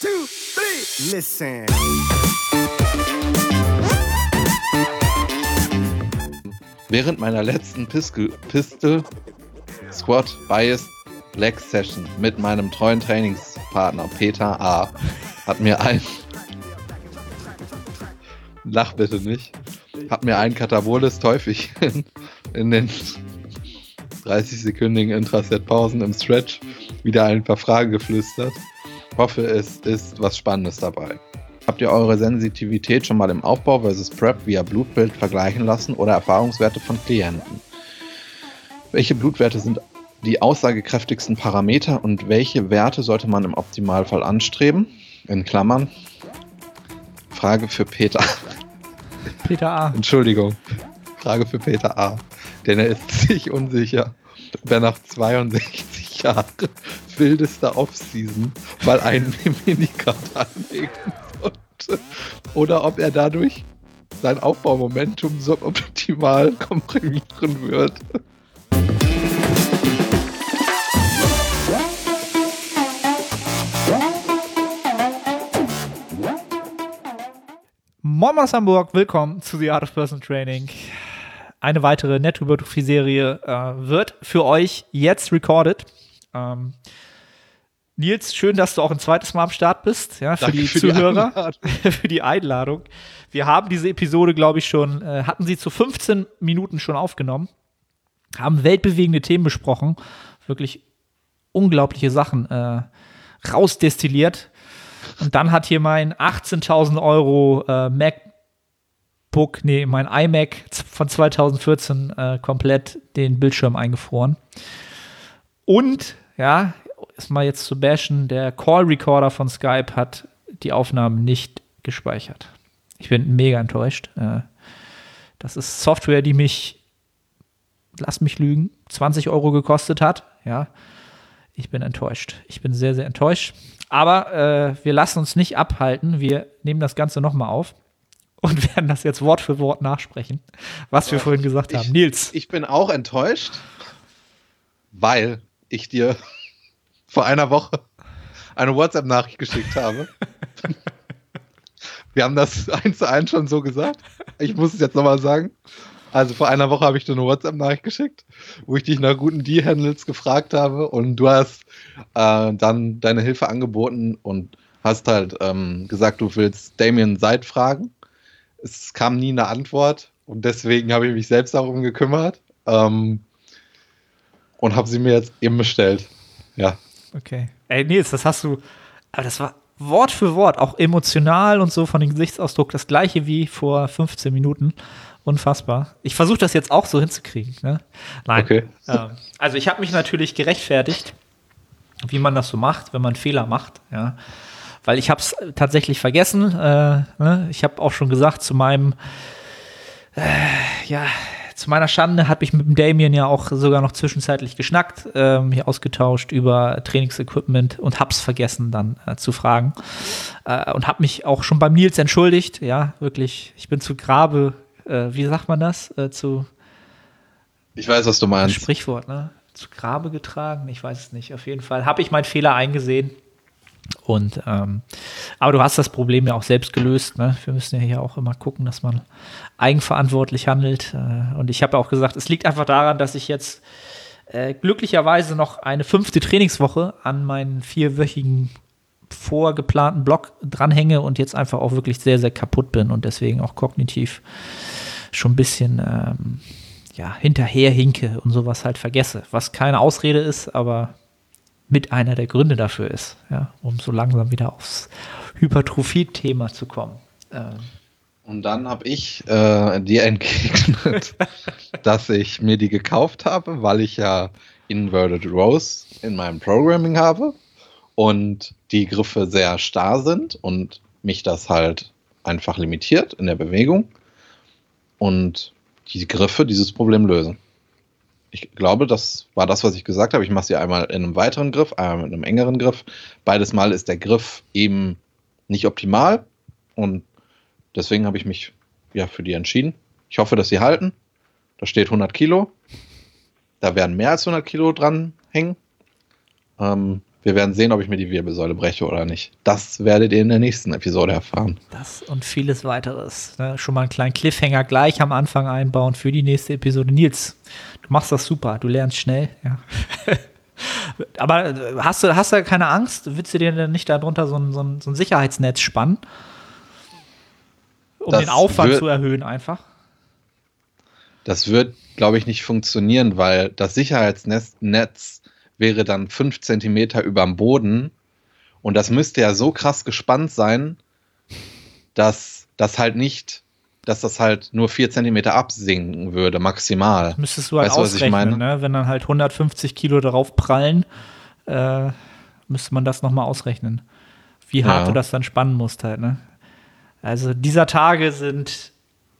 two, three. Listen. Während meiner letzten Pistol, Pistol Squad Bias Black Session mit meinem treuen Trainingspartner Peter A. hat mir ein Lach bitte nicht. Hat mir ein Kataboles Teufelchen in den 30-sekündigen Intraset-Pausen im Stretch wieder ein paar Fragen geflüstert. Hoffe, es ist was Spannendes dabei. Habt ihr eure Sensitivität schon mal im Aufbau versus Prep via Blutbild vergleichen lassen oder Erfahrungswerte von Klienten? Welche Blutwerte sind die aussagekräftigsten Parameter und welche Werte sollte man im Optimalfall anstreben? In Klammern. Frage für Peter. Peter A. Entschuldigung. Frage für Peter A. Denn er ist sich unsicher, ob er nach 62 Jahren wildester Offseason mal einen Minicard anlegen sollte. Oder ob er dadurch sein Aufbaumomentum suboptimal komprimieren wird. Moin aus Hamburg, willkommen zu The Art of Person Training. Eine weitere Nettohypertrophie-Serie äh, wird für euch jetzt recorded. Ähm, Nils, schön, dass du auch ein zweites Mal am Start bist, ja, für Danke die für die Zuhörer, Einladung. für die Einladung. Wir haben diese Episode, glaube ich, schon, äh, hatten sie zu 15 Minuten schon aufgenommen, haben weltbewegende Themen besprochen, wirklich unglaubliche Sachen äh, rausdestilliert. Und dann hat hier mein 18.000 Euro äh, MacBook, nee, mein iMac von 2014 äh, komplett den Bildschirm eingefroren. Und, ja, ist mal jetzt zu bashen, der Call Recorder von Skype hat die Aufnahmen nicht gespeichert. Ich bin mega enttäuscht. Äh, das ist Software, die mich, lass mich lügen, 20 Euro gekostet hat. Ja, ich bin enttäuscht. Ich bin sehr, sehr enttäuscht. Aber äh, wir lassen uns nicht abhalten. Wir nehmen das Ganze nochmal auf und werden das jetzt Wort für Wort nachsprechen, was wir vorhin gesagt haben. Nils, Ich bin auch enttäuscht, weil ich dir vor einer Woche eine WhatsApp-Nachricht geschickt habe. Wir haben das eins zu eins schon so gesagt. Ich muss es jetzt nochmal sagen. Also vor einer Woche habe ich dir eine WhatsApp-Nachricht geschickt, wo ich dich nach guten D-Handles gefragt habe und du hast äh, dann deine Hilfe angeboten und hast halt ähm, gesagt, du willst Damien Seid fragen. Es kam nie eine Antwort und deswegen habe ich mich selbst darum gekümmert ähm, und habe sie mir jetzt eben bestellt. Ja, okay. Ey, Nils, das hast du, aber das war Wort für Wort, auch emotional und so von dem Gesichtsausdruck, das gleiche wie vor 15 Minuten. Unfassbar. Ich versuche das jetzt auch so hinzukriegen. Ne? Nein. Okay. Ähm, also ich habe mich natürlich gerechtfertigt, wie man das so macht, wenn man Fehler macht. Ja. Weil ich habe es tatsächlich vergessen. Äh, ne? Ich habe auch schon gesagt, zu meinem, äh, ja, zu meiner Schande habe ich mit dem Damien ja auch sogar noch zwischenzeitlich geschnackt, ähm, hier ausgetauscht über Trainingsequipment und hab's vergessen dann äh, zu fragen. Äh, und habe mich auch schon beim Nils entschuldigt. Ja, wirklich, ich bin zu Grabe, äh, wie sagt man das? Äh, zu ich weiß, was du meinst. Sprichwort, ne? Zu Grabe getragen? Ich weiß es nicht. Auf jeden Fall habe ich meinen Fehler eingesehen. Und ähm, aber du hast das Problem ja auch selbst gelöst. Ne? Wir müssen ja hier auch immer gucken, dass man eigenverantwortlich handelt. Äh, und ich habe ja auch gesagt, es liegt einfach daran, dass ich jetzt äh, glücklicherweise noch eine fünfte Trainingswoche an meinen vierwöchigen vorgeplanten Block dranhänge und jetzt einfach auch wirklich sehr, sehr kaputt bin und deswegen auch kognitiv schon ein bisschen ähm, ja, hinterherhinke und sowas halt vergesse. Was keine Ausrede ist, aber mit einer der Gründe dafür ist, ja, um so langsam wieder aufs Hypertrophie-Thema zu kommen. Ähm, Und dann habe ich äh, dir entgegnet, dass ich mir die gekauft habe, weil ich ja Inverted Rows in meinem Programming habe und die Griffe sehr starr sind und mich das halt einfach limitiert in der Bewegung und die Griffe dieses Problem lösen. Ich glaube, das war das, was ich gesagt habe. Ich mache sie einmal in einem weiteren Griff, einmal mit einem engeren Griff. Beides Mal ist der Griff eben nicht optimal und deswegen habe ich mich ja für die entschieden. Ich hoffe, dass sie halten. Da steht 100 Kilo. Da werden mehr als 100 Kilo dran hängen. Ähm, Wir werden sehen, ob ich mir die Wirbelsäule breche oder nicht. Das werdet ihr in der nächsten Episode erfahren. Das und vieles weiteres. Ne? Schon mal einen kleinen Cliffhanger gleich am Anfang einbauen für die nächste Episode. Nils, du machst das super. Du lernst schnell. Ja. Aber äh, hast du, hast du keine Angst? Willst du dir denn nicht darunter so ein, so ein, so ein Sicherheitsnetz spannen? Um Das den Aufwand zu erhöhen einfach? Das wird, glaube ich, nicht funktionieren, weil das Sicherheitsnetz Netz wäre dann fünf Zentimeter überm Boden und das müsste ja so krass gespannt sein, dass das halt nicht, dass das halt nur vier Zentimeter absinken würde, maximal. Müsstest du halt Weißt du, was ich ausrechnen, meine? ne? wenn dann halt 150 Kilo darauf prallen, äh, müsste man das nochmal ausrechnen. Wie hart Ja. du das dann spannen musst halt. Ne? Also dieser Tage sind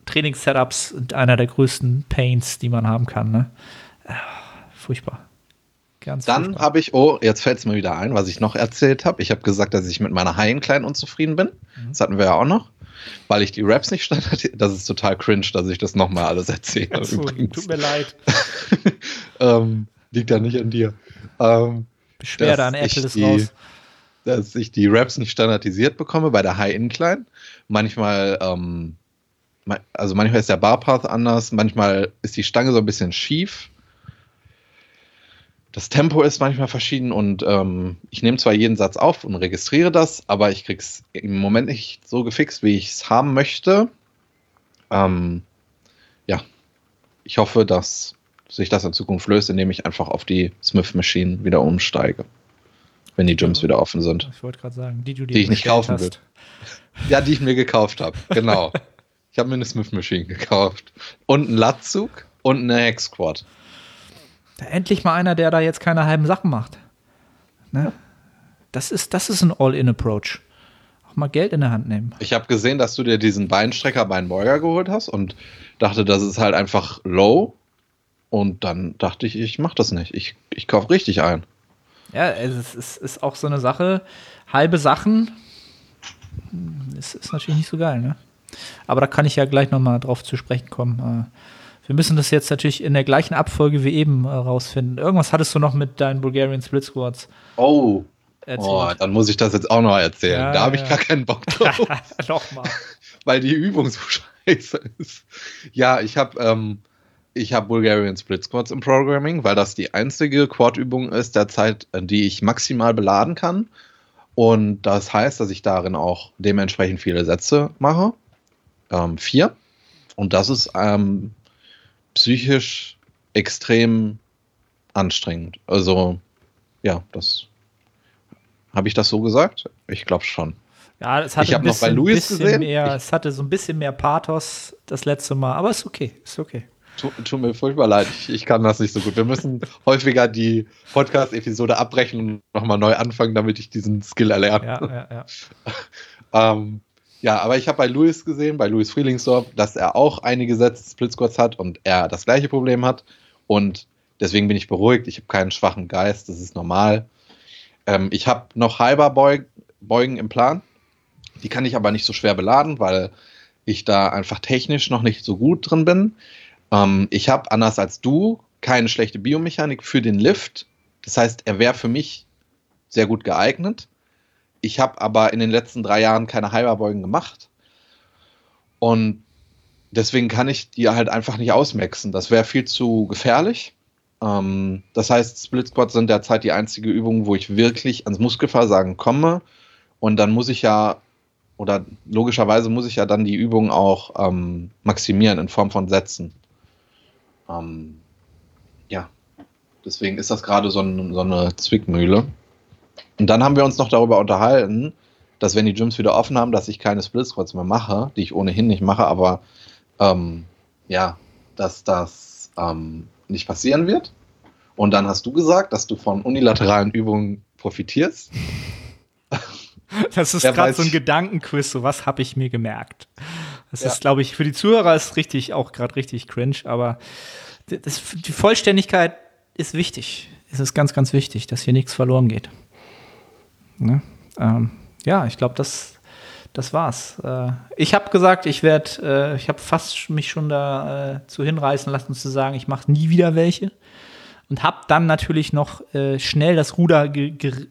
Trainingssetups einer der größten Pains, die man haben kann. Ne? Ah, Furchtbar. Ganz Dann habe ich, oh, jetzt fällt es mir wieder ein, was ich noch erzählt habe. Ich habe gesagt, dass ich mit meiner High klein unzufrieden bin. Mhm. Das hatten wir ja auch noch. Weil ich die Raps nicht standardisiert. Das ist total cringe, dass ich das nochmal alles erzähle. Achso, übrigens. tut mir leid. ähm, liegt ja nicht an dir. Ähm, Beschwerde an Apple ist die- raus. dass ich die Raps nicht standardisiert bekomme bei der High-Incline. Manchmal, ähm, also manchmal ist der Barpath anders, manchmal ist die Stange so ein bisschen schief. Das Tempo ist manchmal verschieden und ähm, ich nehme zwar jeden Satz auf und registriere das, aber ich krieg's im Moment nicht so gefixt, wie ich es haben möchte. Ähm, ja, ich hoffe, dass sich das in Zukunft löst, indem ich einfach auf die Smith Machine wieder umsteige, wenn die Gyms wieder offen sind. Ich wollte gerade sagen, die du dir Die ich nicht kaufen will. Ja, die ich mir gekauft habe. Genau. ich habe mir eine Smith Machine gekauft. Und einen Latzug und eine Hex Squad. Da endlich mal einer, der da jetzt keine halben Sachen macht. Ne? Das ist, das ist ein All-In-Approach. Auch mal Geld in der Hand nehmen. Ich habe gesehen, dass du dir diesen Beinstrecker Beinbeuger geholt hast und dachte, das ist halt einfach low. Und dann dachte ich, ich mache das nicht. Ich, ich kaufe richtig ein. Ja, es ist, es ist auch so eine Sache. Halbe Sachen ist, ist natürlich nicht so geil, ne? Aber da kann ich ja gleich nochmal drauf zu sprechen kommen. Wir müssen das jetzt natürlich in der gleichen Abfolge wie eben äh, rausfinden. Irgendwas hattest du noch mit deinen Bulgarian Split Squads Oh. erzählt. oh, dann muss ich das jetzt auch noch erzählen. Ja, da habe ich ja. gar keinen Bock drauf. Nochmal. weil die Übung so scheiße ist. Ja, ich habe ähm, ich habe Bulgarian Split Squats im Programming, weil das die einzige Quad-Übung ist derzeit, äh, die ich maximal beladen kann. Und das heißt, dass ich darin auch dementsprechend viele Sätze mache. Ähm, vier. Und das ist ähm, psychisch extrem anstrengend. Also, ja, das habe ich das so gesagt? Ich glaube schon. Ja, es hatte Ich ein noch bei bisschen, bisschen gesehen. mehr, es hatte so ein bisschen mehr Pathos das letzte Mal, aber ist okay, ist okay. Tu- Tut mir furchtbar leid, ich, ich kann das nicht so gut. Wir müssen häufiger die Podcast-Episode abbrechen und nochmal neu anfangen, damit ich diesen Skill erlerne. Ja, ja, ja. Ähm, ja, aber ich habe bei Luis gesehen, bei Luis Frielingsdorf, dass er auch einige Sätze Split Squats hat und er das gleiche Problem hat. Und deswegen bin ich beruhigt. Ich habe keinen schwachen Geist, das ist normal. Ähm, ich habe noch halber Beug Beugen im Plan. Die kann ich aber nicht so schwer beladen, weil ich da einfach technisch noch nicht so gut drin bin. Ähm, ich habe, anders als du, keine schlechte Biomechanik für den Lift. Das heißt, er wäre für mich sehr gut geeignet. Ich habe aber in den letzten drei Jahren keine Halberbeugen gemacht. Und deswegen kann ich die halt einfach nicht ausmaxen. Das wäre viel zu gefährlich. Ähm, das heißt, Split Squats sind derzeit die einzige Übung, wo ich wirklich ans Muskelversagen komme. Und dann muss ich ja, oder logischerweise muss ich ja dann die Übung auch ähm, maximieren in Form von Sätzen. Ähm, ja, deswegen ist das gerade so, ein, so eine Zwickmühle. Und dann haben wir uns noch darüber unterhalten, dass wenn die Gyms wieder offen haben, dass ich keine Split Squats mehr mache, die ich ohnehin nicht mache, aber ähm, ja, dass das ähm, nicht passieren wird. Und dann hast du gesagt, dass du von unilateralen Übungen profitierst. Das ist gerade so ein Gedankenquiz, so was habe ich mir gemerkt. Das Ja. ist, glaube ich, für die Zuhörer ist richtig, auch gerade richtig cringe, aber das, die Vollständigkeit ist wichtig. Es ist ganz, ganz wichtig, dass hier nichts verloren geht. Ne? Ähm, ja, ich glaube, das, das war's. Äh, ich habe gesagt, ich werde, äh, ich habe fast mich schon dazu hinreißen lassen zu sagen, ich mache nie wieder welche. und habe dann natürlich noch äh, schnell das Ruder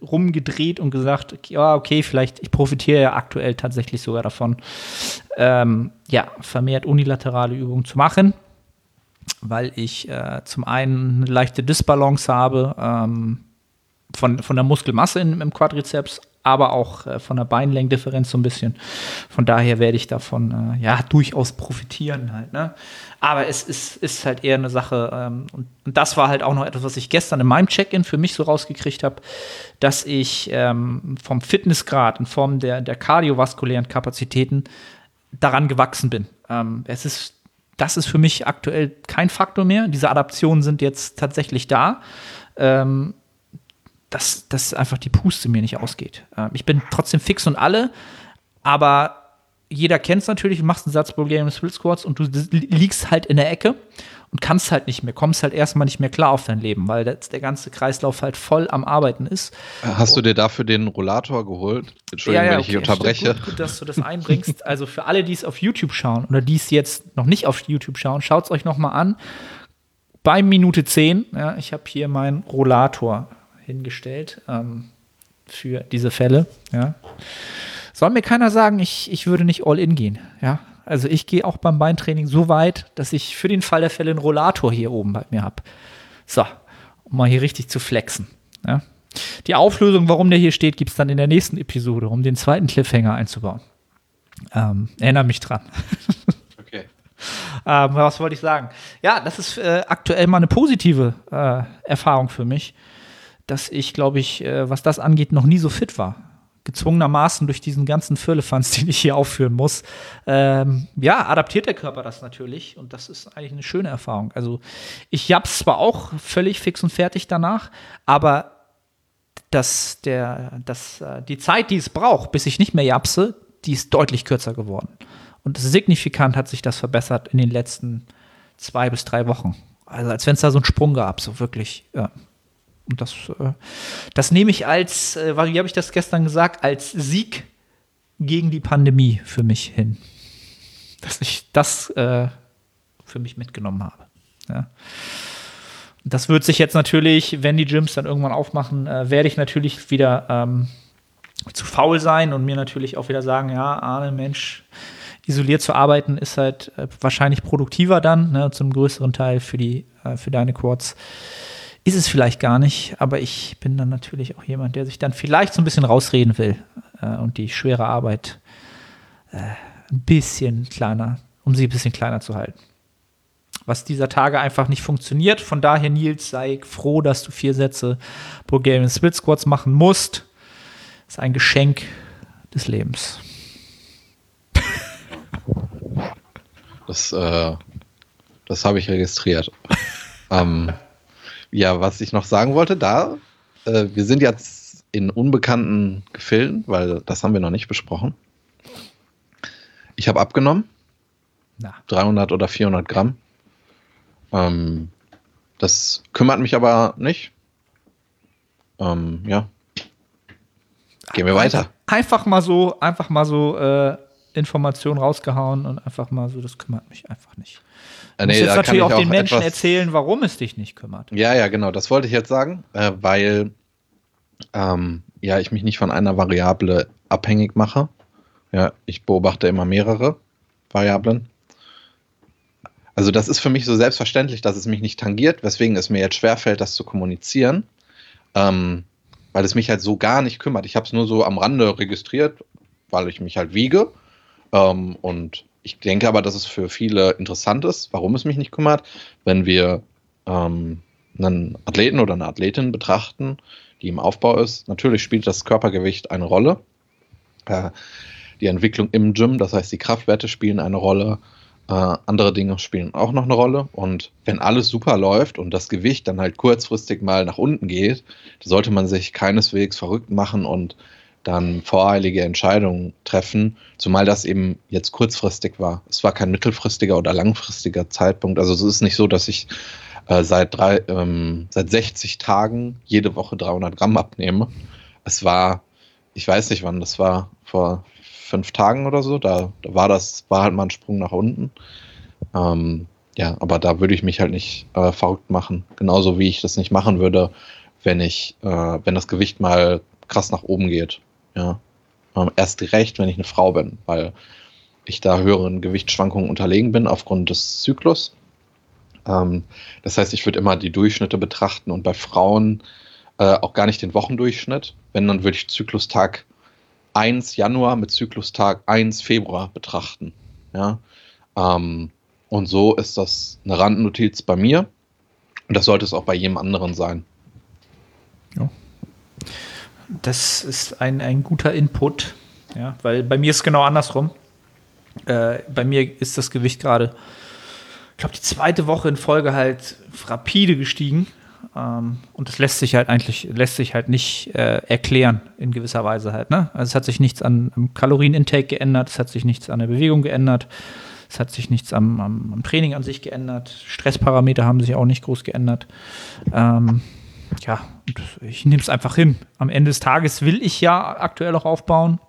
rumgedreht und gesagt, ja, okay, vielleicht, ich profitiere ja aktuell tatsächlich sogar davon, ähm, ja, vermehrt unilaterale Übungen zu machen, weil ich äh, zum einen eine leichte Disbalance habe ähm, von, von der Muskelmasse in, im Quadrizeps, aber auch äh, von der Beinlängendifferenz so ein bisschen. Von daher werde ich davon äh, ja durchaus profitieren halt. Ne? Aber es ist, ist halt eher eine Sache, ähm, und, und, das war halt auch noch etwas, was ich gestern in meinem Check-in für mich so rausgekriegt habe, dass ich ähm, vom Fitnessgrad in Form der, der kardiovaskulären Kapazitäten daran gewachsen bin. Ähm, es ist, das ist für mich aktuell kein Faktor mehr. Diese Adaptionen sind jetzt tatsächlich da. Ähm, dass, dass einfach die Puste mir nicht ausgeht. Ähm, ich bin trotzdem fix und alle, aber jeder kennt es natürlich, du machst einen Satz Bulgarian Split Squats und du liegst halt in der Ecke und kannst halt nicht mehr, kommst halt erstmal nicht mehr klar auf dein Leben, weil der ganze Kreislauf halt voll am Arbeiten ist. Hast du dir dafür den Rollator geholt? Entschuldigung, ja, ja, wenn ich okay, unterbreche. Gut, gut, dass du das einbringst. also für alle, die es auf YouTube schauen oder die es jetzt noch nicht auf YouTube schauen, schaut es euch nochmal an. Bei Minute 10, ja, ich habe hier meinen Rollator hingestellt ähm, für diese Fälle. Ja. Soll mir keiner sagen, ich, ich würde nicht all in gehen. Ja. Also ich gehe auch beim Beintraining so weit, dass ich für den Fall der Fälle einen Rollator hier oben bei mir habe. So, um mal hier richtig zu flexen. Ja. Die Auflösung, warum der hier steht, gibt es dann in der nächsten Episode, um den zweiten Cliffhanger einzubauen. Ähm, erinnere mich dran. Okay. ähm, was wollte ich sagen? Ja, das ist äh, aktuell mal eine positive äh, Erfahrung für mich dass ich, glaube ich, äh, was das angeht, noch nie so fit war. Gezwungenermaßen durch diesen ganzen Firlefanz, den ich hier aufführen muss. Ähm, ja, adaptiert der Körper das natürlich und das ist eigentlich eine schöne Erfahrung. Also ich hab's zwar auch völlig fix und fertig danach, aber dass der, dass, äh, die Zeit, die es braucht, bis ich nicht mehr japse, die ist deutlich kürzer geworden. Und signifikant hat sich das verbessert in den letzten zwei bis drei Wochen. Also als wenn es da so einen Sprung gab, so wirklich. Ja. Und das, äh, das nehme ich als, äh, wie habe ich das gestern gesagt, als Sieg gegen die Pandemie für mich hin. Dass ich das äh, für mich mitgenommen habe. Ja. Das wird sich jetzt natürlich, wenn die Gyms dann irgendwann aufmachen, werde ich natürlich wieder ähm, zu faul sein und mir natürlich auch wieder sagen, ja, Arne, Mensch, isoliert zu arbeiten ist halt wahrscheinlich produktiver dann, ne, zum größeren Teil für die, für deine Quads ist es vielleicht gar nicht, aber ich bin dann natürlich auch jemand, der sich dann vielleicht so ein bisschen rausreden will äh, und die schwere Arbeit äh, ein bisschen kleiner, um sie ein bisschen kleiner zu halten. Was dieser Tage einfach nicht funktioniert. Von daher, Nils, sei froh, dass du vier Sätze Bulgarian Split Squats machen musst. Das ist ein Geschenk des Lebens. Das, äh, das habe ich registriert. ähm, ja, was ich noch sagen wollte, da, äh, wir sind jetzt in unbekannten Gefilden, weil das haben wir noch nicht besprochen. Ich habe abgenommen. Na. 300 oder 400 Gramm. Ähm, das kümmert mich aber nicht. Ähm, ja. Gehen wir weiter. Einfach mal so, einfach mal so äh, Informationen rausgehauen und einfach mal so, das kümmert mich einfach nicht. Du musst nee, jetzt natürlich auch den Menschen erzählen, warum es dich nicht kümmert. Ja, ja, genau. Das wollte ich jetzt sagen, äh, weil ähm, ja, ich mich nicht von einer Variable abhängig mache. Ja, ich beobachte immer mehrere Variablen. Also das ist für mich so selbstverständlich, dass es mich nicht tangiert, weswegen es mir jetzt schwerfällt, das zu kommunizieren, ähm, weil es mich halt so gar nicht kümmert. Ich habe es nur so am Rande registriert, weil ich mich halt wiege ähm, und ich denke aber, dass es für viele interessant ist, warum es mich nicht kümmert, wenn wir ähm, einen Athleten oder eine Athletin betrachten, die im Aufbau ist. Natürlich spielt das Körpergewicht eine Rolle. Äh, die Entwicklung im Gym, das heißt die Kraftwerte spielen eine Rolle. Äh, andere Dinge spielen auch noch eine Rolle. Und wenn alles super läuft und das Gewicht dann halt kurzfristig mal nach unten geht, sollte man sich keineswegs verrückt machen und dann voreilige Entscheidungen treffen, zumal das eben jetzt kurzfristig war. Es war kein mittelfristiger oder langfristiger Zeitpunkt. Also es ist nicht so, dass ich äh, seit, drei, ähm, seit 60 Tagen jede Woche 300 Gramm abnehme. Es war, ich weiß nicht wann, das war vor fünf Tagen oder so, da, da war das, war halt mal ein Sprung nach unten. Ähm, ja, aber da würde ich mich halt nicht äh, verrückt machen. Genauso wie ich das nicht machen würde, wenn ich, äh, wenn das Gewicht mal krass nach oben geht. Ja. Ähm, erst recht, wenn ich eine Frau bin, weil ich da höheren Gewichtsschwankungen unterlegen bin aufgrund des Zyklus. Ähm, das heißt, ich würde immer die Durchschnitte betrachten und bei Frauen äh, auch gar nicht den Wochendurchschnitt. Wenn, dann würde ich Zyklustag 1 Januar mit Zyklustag 1 Februar betrachten. Ja. Ähm, und so ist das eine Randnotiz bei mir. Und das sollte es auch bei jedem anderen sein. Ja. Das ist ein, ein guter Input, ja, weil bei mir ist es genau andersrum. Äh, bei mir ist das Gewicht gerade, ich glaube, die zweite Woche in Folge halt rapide gestiegen. Ähm, und das lässt sich halt eigentlich, lässt sich halt nicht äh, erklären in gewisser Weise halt. Ne? Also es hat sich nichts an, am Kalorienintake geändert, es hat sich nichts an der Bewegung geändert. Es hat sich nichts am, am, am, Training an sich geändert. Stressparameter haben sich auch nicht groß geändert. Ähm, ja, ich nehme es einfach hin. Am Ende des Tages will ich ja aktuell auch aufbauen.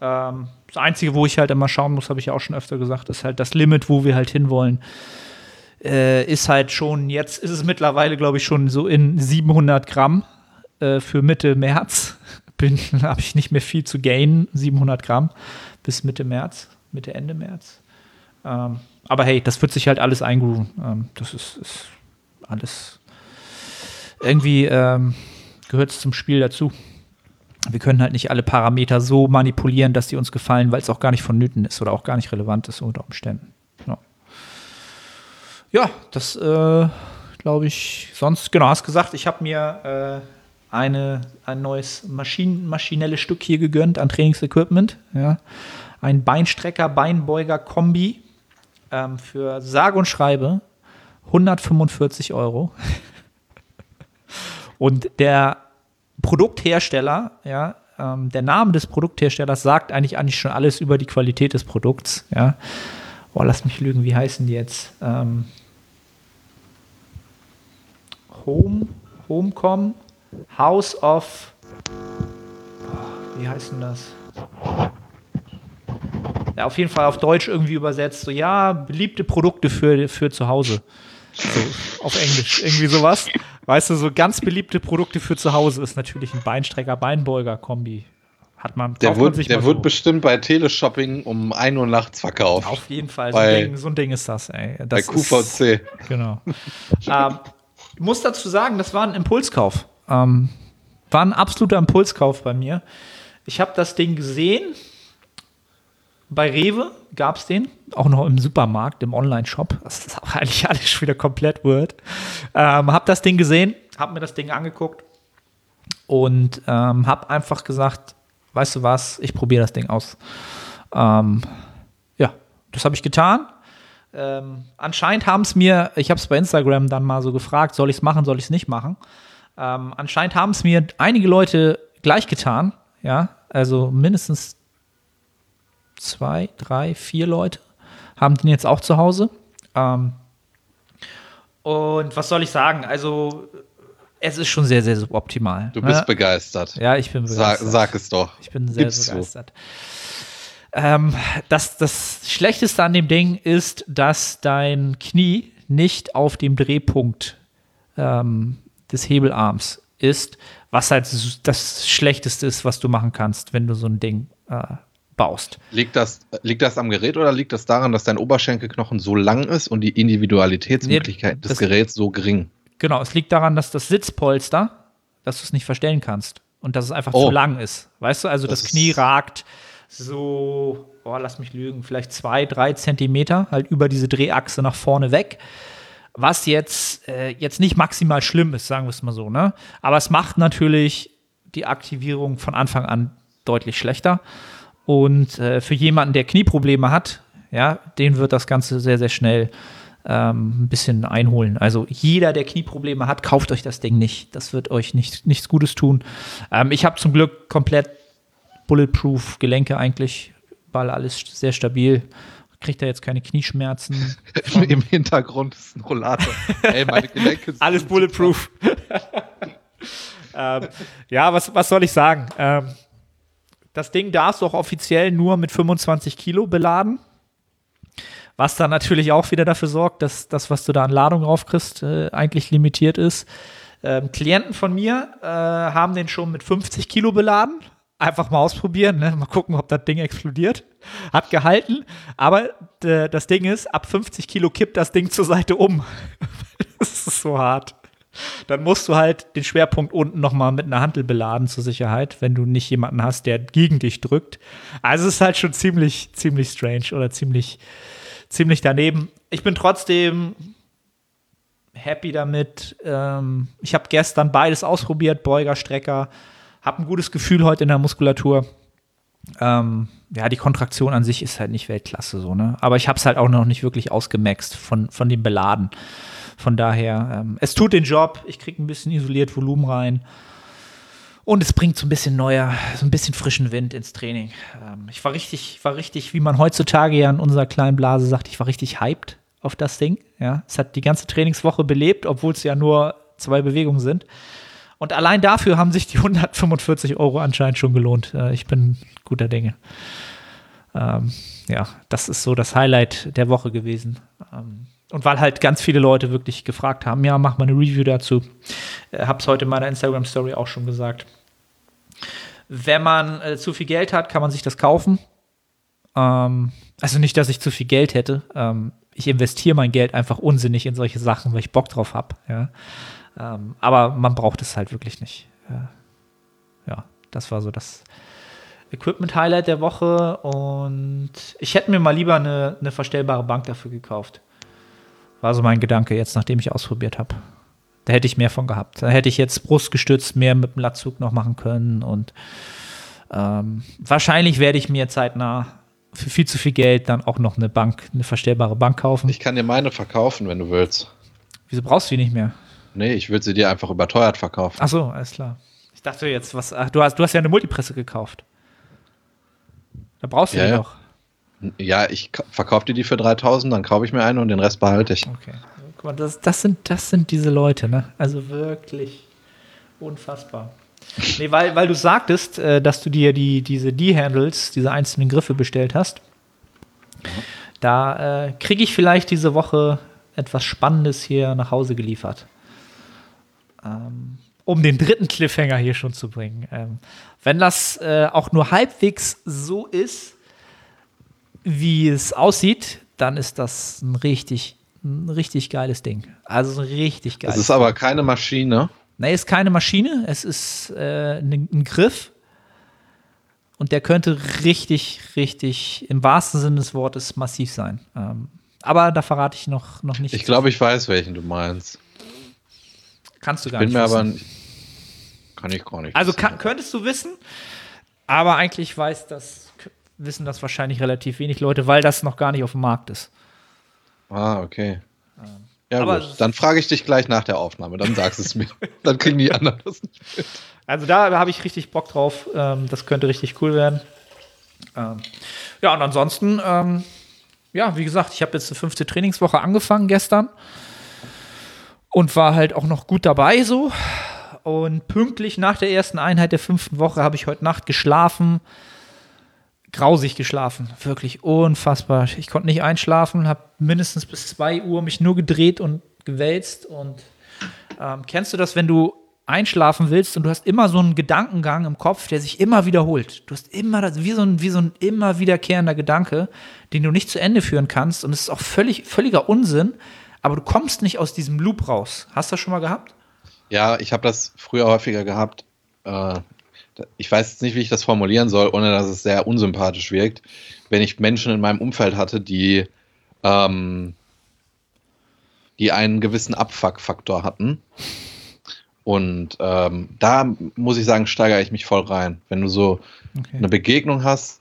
Ähm, das Einzige, wo ich halt immer schauen muss, habe ich ja auch schon öfter gesagt, ist halt das Limit, wo wir halt hinwollen. Äh, ist halt schon, jetzt ist es mittlerweile, glaube ich, schon so in 700 Gramm äh, für Mitte März. habe ich nicht mehr viel zu gainen, 700 Gramm bis Mitte März, Mitte, Ende März. Ähm, aber hey, das wird sich halt alles eingrooven. Ähm, das ist, ist, alles irgendwie ähm, gehört es zum Spiel dazu. Wir können halt nicht alle Parameter so manipulieren, dass sie uns gefallen, weil es auch gar nicht vonnöten ist oder auch gar nicht relevant ist unter Umständen. Ja, ja das äh, glaube ich. Sonst, genau, hast gesagt, ich habe mir äh, eine, ein neues Maschinen, maschinelles Stück hier gegönnt an Trainingsequipment. Ja. Ein Beinstrecker, Beinbeuger Kombi ähm, für sage und schreibe 145 Euro. Und der Produkthersteller, ja, ähm, der Name des Produktherstellers sagt eigentlich, eigentlich schon alles über die Qualität des Produkts. Ja. Boah, lass mich lügen, wie heißen die jetzt? Ähm, Home, Homecom, House of, wie heißen das? ja, auf jeden Fall auf Deutsch irgendwie übersetzt, so ja, beliebte Produkte für, für zu Hause. So, auf Englisch, irgendwie sowas. Weißt du, so ganz beliebte Produkte für zu Hause ist natürlich ein Beinstrecker, Beinbeuger Kombi. Hat man, der wird, man der wird so. bestimmt bei Teleshopping um 1 Uhr nachts verkauft. Auf jeden Fall, so ein, Ding, so ein Ding ist das, ey. Das bei QVC. Ist, genau. ähm, ich muss dazu sagen, das war ein Impulskauf. Ähm, war ein absoluter Impulskauf bei mir. Ich habe das Ding gesehen, bei Rewe gab es den, auch noch im Supermarkt, im Online-Shop. Das ist auch eigentlich alles schon wieder komplett Word. Ähm, hab das Ding gesehen, hab mir das Ding angeguckt und ähm, hab einfach gesagt, weißt du was, ich probiere das Ding aus. Ähm, ja, das habe ich getan. Ähm, anscheinend haben es mir, ich habe es bei Instagram dann mal so gefragt, soll ich es machen, soll ich es nicht machen. Ähm, anscheinend haben es mir einige Leute gleich getan, ja, also mindestens zwei, drei, vier Leute haben den jetzt auch zu Hause. Ähm, und was soll ich sagen? Also, es ist schon sehr, sehr suboptimal. Du bist ne? begeistert. Ja, ich bin begeistert. Sag, sag es doch. Ich bin sehr Gib's begeistert. Ähm, das, das Schlechteste an dem Ding ist, dass dein Knie nicht auf dem Drehpunkt ähm, des Hebelarms ist, was halt das Schlechteste ist, was du machen kannst, wenn du so ein Ding äh, baust. Liegt das, liegt das am Gerät oder liegt das daran, dass dein Oberschenkelknochen so lang ist und die Individualitätsmöglichkeit nee, des Geräts so gering? Genau, es liegt daran, dass das Sitzpolster, dass du es nicht verstellen kannst und dass es einfach oh. zu lang ist. Weißt du, also das, das Knie ragt so, oh, lass mich lügen, vielleicht zwei, drei Zentimeter halt über diese Drehachse nach vorne weg. Was jetzt, äh, jetzt nicht maximal schlimm ist, sagen wir es mal so, ne? Aber es macht natürlich die Aktivierung von Anfang an deutlich schlechter. Und äh, für jemanden, der Knieprobleme hat, ja, den wird das Ganze sehr, sehr schnell ähm, ein bisschen einholen. Also jeder, der Knieprobleme hat, kauft euch das Ding nicht. Das wird euch nicht, nichts Gutes tun. Ähm, ich habe zum Glück komplett Bulletproof Gelenke eigentlich, weil alles sehr stabil. Kriegt er jetzt keine Knieschmerzen. Im Hintergrund ist ein Rollator. Ey, meine Gelenke sind Alles Bulletproof. ähm, ja, was, was soll ich sagen? Ähm, das Ding darfst du auch offiziell nur mit 25 Kilo beladen. Was dann natürlich auch wieder dafür sorgt, dass das, was du da an Ladung draufkriegst, äh, eigentlich limitiert ist. Ähm, Klienten von mir äh, haben den schon mit 50 Kilo beladen. Einfach mal ausprobieren, ne? mal gucken, ob das Ding explodiert. Hat gehalten, aber das Ding ist, ab 50 Kilo kippt das Ding zur Seite um. das ist so hart. Dann musst du halt den Schwerpunkt unten nochmal mit einer Hantel beladen zur Sicherheit, wenn du nicht jemanden hast, der gegen dich drückt. Also es ist halt schon ziemlich, ziemlich strange oder ziemlich, ziemlich daneben. Ich bin trotzdem happy damit. Ähm, ich habe gestern beides ausprobiert, Beuger, Strecker. Habe ein gutes Gefühl heute in der Muskulatur. Ähm, ja, die Kontraktion an sich ist halt nicht Weltklasse so, ne? Aber ich habe es halt auch noch nicht wirklich ausgemaxt von, von dem Beladen. Von daher, ähm, es tut den Job. Ich kriege ein bisschen isoliert Volumen rein. Und es bringt so ein bisschen neuer, so ein bisschen frischen Wind ins Training. Ähm, ich war richtig, war richtig, wie man heutzutage ja in unserer kleinen Blase sagt, ich war richtig hyped auf das Ding. Ja, es hat die ganze Trainingswoche belebt, obwohl es ja nur zwei Bewegungen sind. Und allein dafür haben sich die 145 Euro anscheinend schon gelohnt. Äh, ich bin guter Dinge. Ähm, ja, das ist so das Highlight der Woche gewesen. Ähm, und weil halt ganz viele Leute wirklich gefragt haben, ja, mach mal eine Review dazu. Äh, hab's heute in meiner Instagram Story auch schon gesagt. Wenn man äh, zu viel Geld hat, kann man sich das kaufen. Ähm, also nicht, dass ich zu viel Geld hätte. Ähm, ich investiere mein Geld einfach unsinnig in solche Sachen, weil ich Bock drauf habe. Ja. Ähm, aber man braucht es halt wirklich nicht. Äh, ja, das war so das Equipment-Highlight der Woche. Und ich hätte mir mal lieber eine, eine verstellbare Bank dafür gekauft. War so mein Gedanke jetzt, nachdem ich ausprobiert habe. Da hätte ich mehr von gehabt. Da hätte ich jetzt brustgestützt mehr mit dem Latzug noch machen können. Und ähm, wahrscheinlich werde ich mir zeitnah für viel zu viel Geld dann auch noch eine Bank, eine verstellbare Bank kaufen. Ich kann dir meine verkaufen, wenn du willst. Wieso brauchst du die nicht mehr? Nee, ich würde sie dir einfach überteuert verkaufen. Ach so, alles klar. Ich dachte jetzt, was, ach, du, hast, du hast ja eine Multipresse gekauft. Da brauchst du ja, die ja. doch. Ja, ich verkaufe dir die für 3000, dann kaufe ich mir eine und den Rest behalte ich. Okay. Guck mal, das, das, sind, das sind diese Leute, ne? Also wirklich unfassbar. Nee, weil, weil du sagtest, äh, dass du dir die, diese D-Handles, diese einzelnen Griffe bestellt hast. Da äh, kriege ich vielleicht diese Woche etwas Spannendes hier nach Hause geliefert. Ähm, um den dritten Cliffhanger hier schon zu bringen. Ähm, wenn das äh, auch nur halbwegs so ist, wie es aussieht, dann ist das ein richtig, ein richtig geiles Ding. Also ein richtig geiles. Es ist aber keine Maschine. Nee, ist keine Maschine, es ist äh, ein, ein Griff. Und der könnte richtig, richtig, im wahrsten Sinne des Wortes, massiv sein. Ähm, aber da verrate ich noch, noch nicht. Ich glaube, ich weiß, welchen du meinst. Kannst du gar Bin nicht. mir wissen. aber nicht, kann ich gar nicht. Also wissen. kann, könntest du wissen, aber eigentlich weiß das, wissen das wahrscheinlich relativ wenig Leute, weil das noch gar nicht auf dem Markt ist. Ah, okay. Ja, aber gut. Dann frage ich dich gleich nach der Aufnahme, dann sagst du es mir. dann kriegen die anderen das nicht mit. Also da habe ich richtig Bock drauf. Ähm, das könnte richtig cool werden. Ähm, ja, und ansonsten, ähm, ja, wie gesagt, ich habe jetzt die fünfte Trainingswoche angefangen gestern und war halt auch noch gut dabei so. Und pünktlich nach der ersten Einheit der fünften Woche habe ich heute Nacht geschlafen. Grausig geschlafen, wirklich unfassbar. Ich konnte nicht einschlafen, habe mindestens bis 2 Uhr mich nur gedreht und gewälzt. Und ähm, kennst du das, wenn du einschlafen willst und du hast immer so einen Gedankengang im Kopf, der sich immer wiederholt. Du hast immer das, wie so ein, wie so ein immer wiederkehrender Gedanke, den du nicht zu Ende führen kannst. Und es ist auch völlig, völliger Unsinn, aber du kommst nicht aus diesem Loop raus. Hast du das schon mal gehabt? Ja, ich habe das früher häufiger gehabt. Äh, ich weiß jetzt nicht, wie ich das formulieren soll, ohne dass es sehr unsympathisch wirkt. Wenn ich Menschen in meinem Umfeld hatte, die, ähm, die einen gewissen Abfuck-Faktor hatten. Und ähm, da muss ich sagen, steigere ich mich voll rein. Wenn du so Okay. eine Begegnung hast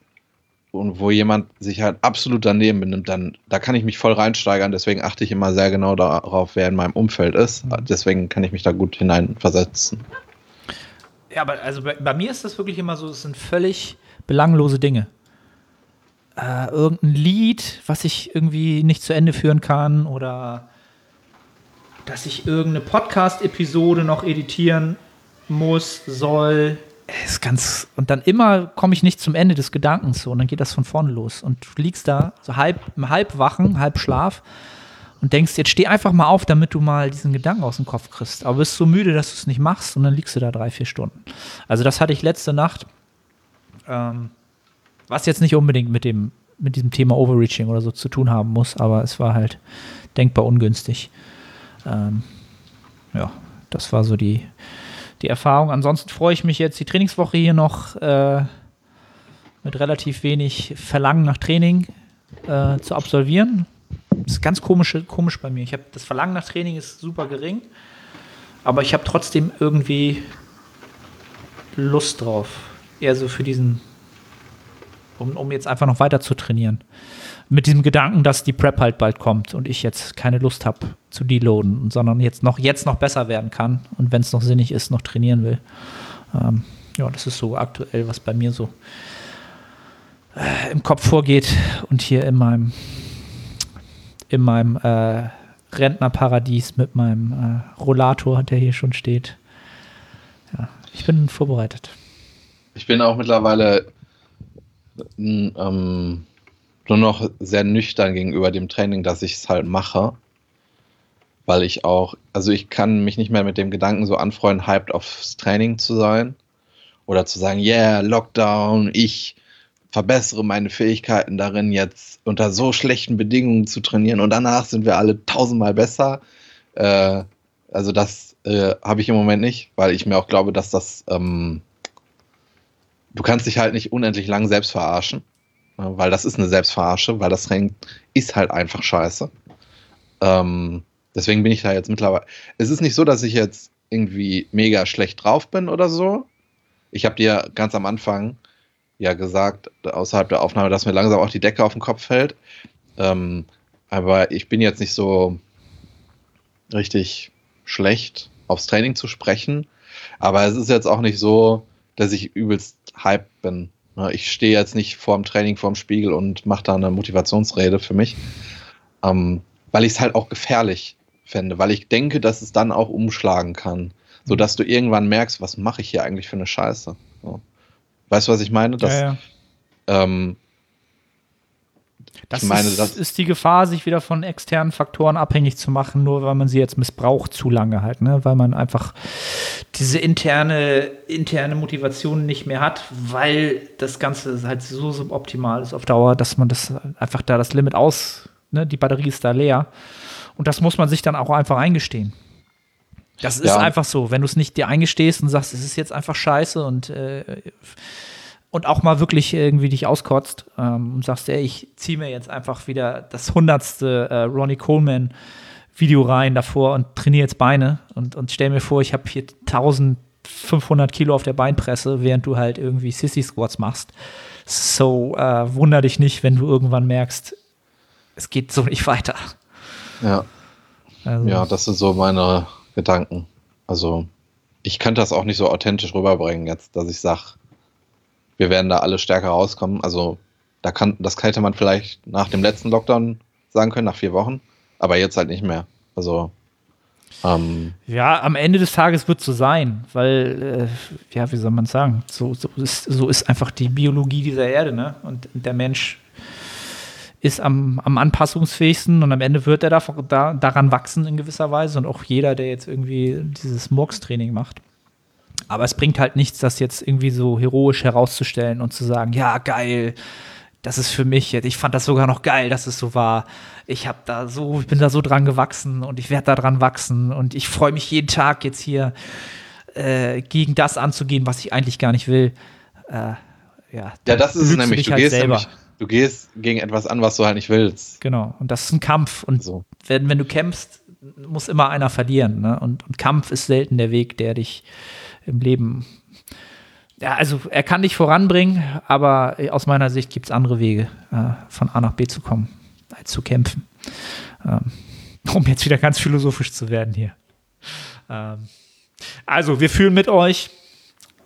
und wo jemand sich halt absolut daneben benimmt, dann da kann ich mich voll reinsteigern. Deswegen achte ich immer sehr genau darauf, wer in meinem Umfeld ist. Deswegen kann ich mich da gut hineinversetzen. Ja, aber also bei, bei mir ist das wirklich immer so, es sind völlig belanglose Dinge. Äh, irgendein Lied, was ich irgendwie nicht zu Ende führen kann oder dass ich irgendeine Podcast-Episode noch editieren muss, soll. ist ganz, und dann immer komme ich nicht zum Ende des Gedankens so und dann geht das von vorne los. Und du liegst da so halb, halb wachen, halb Schlaf und denkst, jetzt steh einfach mal auf, damit du mal diesen Gedanken aus dem Kopf kriegst. Aber bist so müde, dass du es nicht machst und dann liegst du da drei, vier Stunden. Also das hatte ich letzte Nacht, ähm, was jetzt nicht unbedingt mit dem, mit diesem Thema Overreaching oder so zu tun haben muss, aber es war halt denkbar ungünstig. Ähm, ja, das war so die, die Erfahrung. Ansonsten freue ich mich jetzt, die Trainingswoche hier noch äh, mit relativ wenig Verlangen nach Training äh, zu absolvieren. Ist ganz komisch, komisch bei mir. Ich habe das Verlangen nach Training ist super gering, aber ich habe trotzdem irgendwie Lust drauf. Eher so für diesen, um, um jetzt einfach noch weiter zu trainieren. Mit diesem Gedanken, dass die Prep halt bald kommt und ich jetzt keine Lust habe zu deloaden, sondern jetzt noch, jetzt noch besser werden kann und wenn es noch sinnig ist, noch trainieren will. Ähm, ja, das ist so aktuell, was bei mir so äh, im Kopf vorgeht und hier in meinem in meinem äh, Rentnerparadies mit meinem äh, Rollator, der hier schon steht. Ja, ich bin vorbereitet. Ich bin auch mittlerweile ähm, nur noch sehr nüchtern gegenüber dem Training, dass ich es halt mache. Weil ich auch, also ich kann mich nicht mehr mit dem Gedanken so anfreuen, hyped aufs Training zu sein. Oder zu sagen, yeah, Lockdown, ich verbessere meine Fähigkeiten darin, jetzt unter so schlechten Bedingungen zu trainieren und danach sind wir alle tausendmal besser. Äh, also das äh, habe ich im Moment nicht, weil ich mir auch glaube, dass das, ähm, du kannst dich halt nicht unendlich lang selbst verarschen, äh, weil das ist eine Selbstverarsche, weil das Training ist halt einfach scheiße. Ähm, deswegen bin ich da jetzt mittlerweile. Es ist nicht so, dass ich jetzt irgendwie mega schlecht drauf bin oder so. Ich habe dir ganz am Anfang ja gesagt, außerhalb der Aufnahme, dass mir langsam auch die Decke auf den Kopf fällt. Ähm, aber ich bin jetzt nicht so richtig schlecht aufs Training zu sprechen. Aber es ist jetzt auch nicht so, dass ich übelst hyped bin. Ich stehe jetzt nicht vorm Training vorm Spiegel und mache da eine Motivationsrede für mich, ähm, weil ich es halt auch gefährlich fände, weil ich denke, dass es dann auch umschlagen kann, sodass du irgendwann merkst, was mache ich hier eigentlich für eine Scheiße. So. Weißt du, was ich meine? Dass, ja, ja. Ähm, das, meine, ist, das ist die Gefahr, sich wieder von externen Faktoren abhängig zu machen, nur weil man sie jetzt missbraucht zu lange halt, ne? Weil man einfach diese interne, interne Motivation nicht mehr hat, weil das Ganze halt so suboptimal ist auf Dauer, dass man das einfach da das Limit aus, ne? Die Batterie ist da leer. Und das muss man sich dann auch einfach eingestehen. Das ist ja. einfach so. Wenn du es nicht dir eingestehst und sagst, es ist jetzt einfach scheiße und, äh, und auch mal wirklich irgendwie dich auskotzt ähm, und sagst, ey, ich ziehe mir jetzt einfach wieder das hundertste äh, Ronnie Coleman Video rein davor und trainiere jetzt Beine und, und stell mir vor, ich habe hier 1500 Kilo auf der Beinpresse, während du halt irgendwie Sissy Squats machst. So äh, wunder dich nicht, wenn du irgendwann merkst, es geht so nicht weiter. Ja. Also. Ja, das sind so meine Gedanken. Also ich könnte das auch nicht so authentisch rüberbringen jetzt, dass ich sage, wir werden da alle stärker rauskommen. Also da kann, das hätte man vielleicht nach dem letzten Lockdown sagen können, nach vier Wochen, aber jetzt halt nicht mehr. Also ähm, ja, am Ende des Tages wird es so sein, weil, äh, ja, wie soll man sagen, so, so, ist, so ist einfach die Biologie dieser Erde, ne? Und der Mensch ist am, am anpassungsfähigsten und am Ende wird er da, da, daran wachsen in gewisser Weise und auch jeder, der jetzt irgendwie dieses Murks-Training macht. Aber es bringt halt nichts, das jetzt irgendwie so heroisch herauszustellen und zu sagen, ja, geil, das ist für mich jetzt. Ich fand das sogar noch geil, dass es so war. Ich habe da so, ich bin da so dran gewachsen und ich werde da dran wachsen und ich freue mich jeden Tag jetzt hier äh, gegen das anzugehen, was ich eigentlich gar nicht will. Äh, ja, ja, das ist es nämlich. Du halt gehst selber. nämlich Du gehst gegen etwas an, was du halt nicht willst. Genau. Und das ist ein Kampf. Und so. wenn, wenn du kämpfst, muss immer einer verlieren. Ne? Und, und Kampf ist selten der Weg, der dich im Leben. Ja, also er kann dich voranbringen, aber aus meiner Sicht gibt es andere Wege, äh, von A nach B zu kommen, als zu kämpfen. Ähm, um jetzt wieder ganz philosophisch zu werden hier. Ähm, also, wir fühlen mit euch.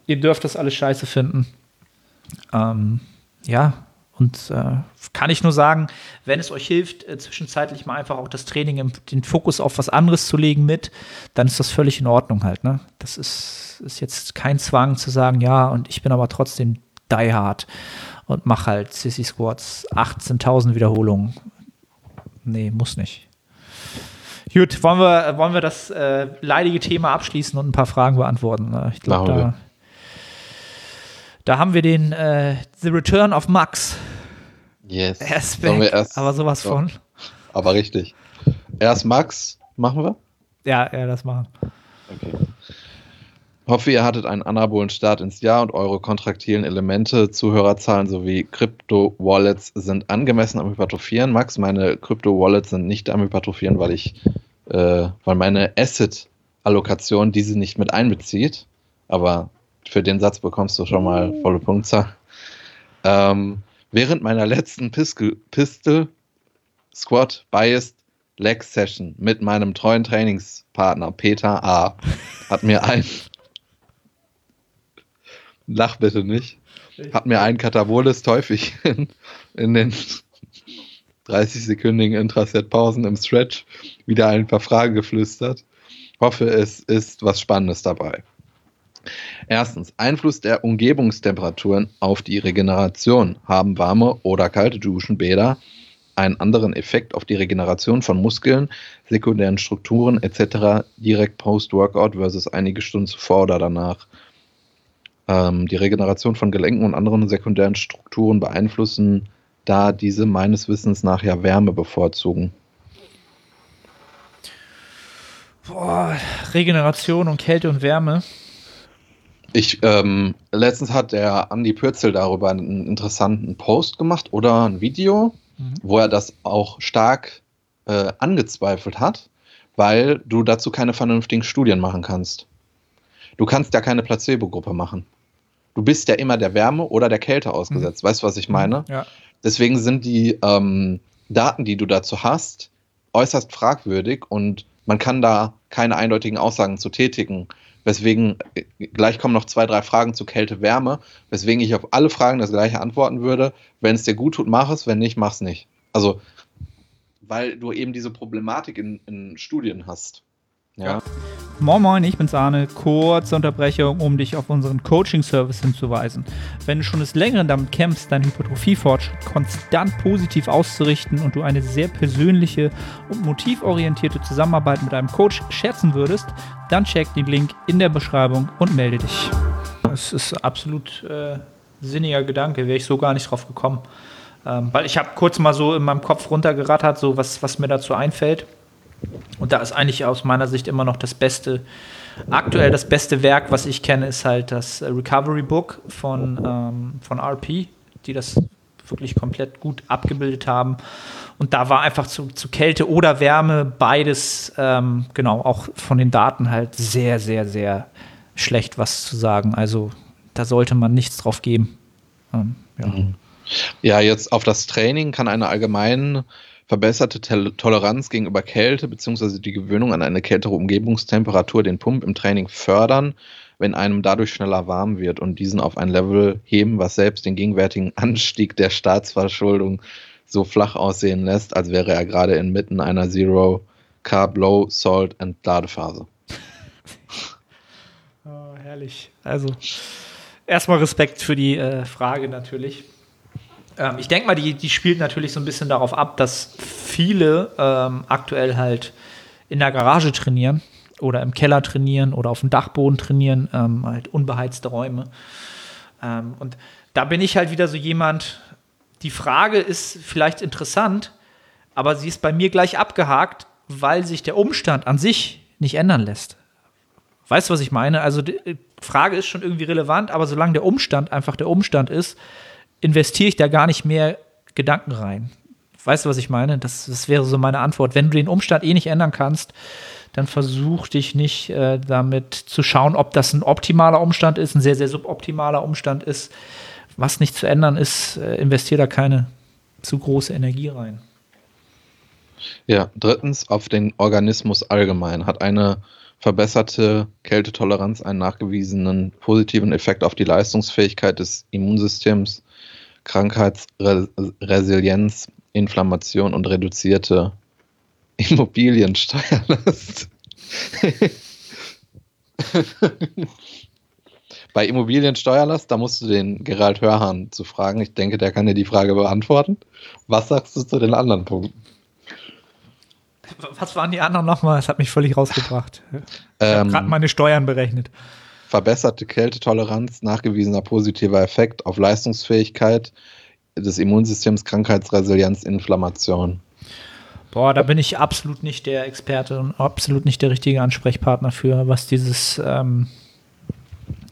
Ihr dürft das alles scheiße finden. Ähm, ja, Und äh, kann ich nur sagen, wenn es euch hilft, äh, zwischenzeitlich mal einfach auch das Training, im, den Fokus auf was anderes zu legen mit, dann ist das völlig in Ordnung halt. Ne? Das ist, ist jetzt kein Zwang zu sagen, ja, und ich bin aber trotzdem die hard und mach halt Sissy Squats 18.000 Wiederholungen. Nee, muss nicht. Gut, wollen wir, wollen wir das äh, leidige Thema abschließen und ein paar Fragen beantworten? Ne? Ich glaube, da, da haben wir den äh, The Return of Max. Yes. Er ist weg, erst, aber sowas so. von. Aber richtig. Erst Max, machen wir? Ja, ja, das machen. Okay. Hoffe, ihr hattet einen anabolen Start ins Jahr und eure kontraktilen Elemente, Zuhörerzahlen sowie Krypto-Wallets sind angemessen am Hypertrophieren. Max, meine Krypto-Wallets sind nicht am Hypertrophieren, weil ich, äh, weil meine Asset-Allokation diese nicht mit einbezieht. Aber für den Satz bekommst du schon mal volle Punktzahl. Ähm, während meiner letzten Pistol, Pistol Squad Biased Leg Session mit meinem treuen Trainingspartner Peter A. hat mir ein Lach bitte nicht. Hat mir ein Kataboles Teufelchen in den 30-sekündigen Intraset-Pausen im Stretch wieder ein paar Fragen geflüstert. Hoffe, es ist was Spannendes dabei. Erstens, Einfluss der Umgebungstemperaturen auf die Regeneration. Haben warme oder kalte Duschen, Bäder einen anderen Effekt auf die Regeneration von Muskeln, sekundären Strukturen etc. direkt post-Workout versus einige Stunden zuvor oder danach? Ähm, die Regeneration von Gelenken und anderen sekundären Strukturen beeinflussen, da diese meines Wissens nach ja Wärme bevorzugen. Boah, Regeneration und Kälte und Wärme. Ich, ähm, letztens hat der Andi Pürzel darüber einen interessanten Post gemacht oder ein Video, mhm. wo er das auch stark äh, angezweifelt hat, weil du dazu keine vernünftigen Studien machen kannst. Du kannst ja keine Placebo-Gruppe machen du bist ja immer der Wärme oder der Kälte ausgesetzt. Mhm. Weißt du, was ich meine? Ja. Deswegen sind die ähm, Daten, die du dazu hast, äußerst fragwürdig und man kann da keine eindeutigen Aussagen zu tätigen. Weswegen, gleich kommen noch zwei, drei Fragen zu Kälte, Wärme, weswegen ich auf alle Fragen das gleiche antworten würde. Wenn es dir gut tut, mach es, wenn nicht, mach es nicht. Also, weil du eben diese Problematik in, in Studien hast. Ja. Moin Moin, ich bin's Arne. Kurze Unterbrechung, um dich auf unseren Coaching-Service hinzuweisen. Wenn du schon des Längeren damit kämpfst, deinen Hypertrophie-Fortschritt konstant positiv auszurichten und du eine sehr persönliche und motivorientierte Zusammenarbeit mit einem Coach schätzen würdest, dann check den Link in der Beschreibung und melde dich. Es ist absolut äh, sinniger Gedanke, wäre ich so gar nicht drauf gekommen. Ähm, weil ich habe kurz mal so in meinem Kopf runtergerattert, so was, was mir dazu einfällt. Und da ist eigentlich aus meiner Sicht immer noch das beste, aktuell das beste Werk, was ich kenne, ist halt das Recovery Book von, ähm, von RP, die das wirklich komplett gut abgebildet haben. Und da war einfach zu, zu Kälte oder Wärme beides, ähm, genau, auch von den Daten halt sehr, sehr, sehr schlecht was zu sagen. Also da sollte man nichts drauf geben. Ähm, ja. Mhm. ja, jetzt auf das Training kann eine allgemeine verbesserte Toleranz gegenüber Kälte bzw. die Gewöhnung an eine kältere Umgebungstemperatur den Pump im Training fördern, wenn einem dadurch schneller warm wird und diesen auf ein Level heben, was selbst den gegenwärtigen Anstieg der Staatsverschuldung so flach aussehen lässt, als wäre er gerade inmitten einer Zero Carb Low Salt Entladephase. Oh, herrlich. Also erstmal Respekt für die äh, Frage natürlich. Ähm, ich denke mal, die, die spielt natürlich so ein bisschen darauf ab, dass viele ähm, aktuell halt in der Garage trainieren oder im Keller trainieren oder auf dem Dachboden trainieren, ähm, halt unbeheizte Räume. Ähm, und da bin ich halt wieder so jemand, die Frage ist vielleicht interessant, aber sie ist bei mir gleich abgehakt, weil sich der Umstand an sich nicht ändern lässt. Weißt du, was ich meine? Also die Frage ist schon irgendwie relevant, aber solange der Umstand einfach der Umstand ist, investiere ich da gar nicht mehr Gedanken rein. Weißt du, was ich meine? Das, das wäre so meine Antwort. Wenn du den Umstand eh nicht ändern kannst, dann versuch dich nicht äh, damit zu schauen, ob das ein optimaler Umstand ist, ein sehr, sehr suboptimaler Umstand ist. Was nicht zu ändern ist, äh, investiere da keine zu große Energie rein. Ja, drittens auf den Organismus allgemein. Hat eine verbesserte Kältetoleranz einen nachgewiesenen positiven Effekt auf die Leistungsfähigkeit des Immunsystems Krankheitsresilienz, Inflammation und reduzierte Immobiliensteuerlast. Bei Immobiliensteuerlast, da musst du den Gerald Hörhan zu fragen. Ich denke, der kann dir die Frage beantworten. Was sagst du zu den anderen Punkten? Was waren die anderen nochmal? Das hat mich völlig rausgebracht. Ich ähm, habe gerade meine Steuern berechnet. Verbesserte Kältetoleranz, nachgewiesener positiver Effekt auf Leistungsfähigkeit des Immunsystems, Krankheitsresilienz, Inflammation. Boah, da bin ich absolut nicht der Experte und absolut nicht der richtige Ansprechpartner für, was dieses ähm,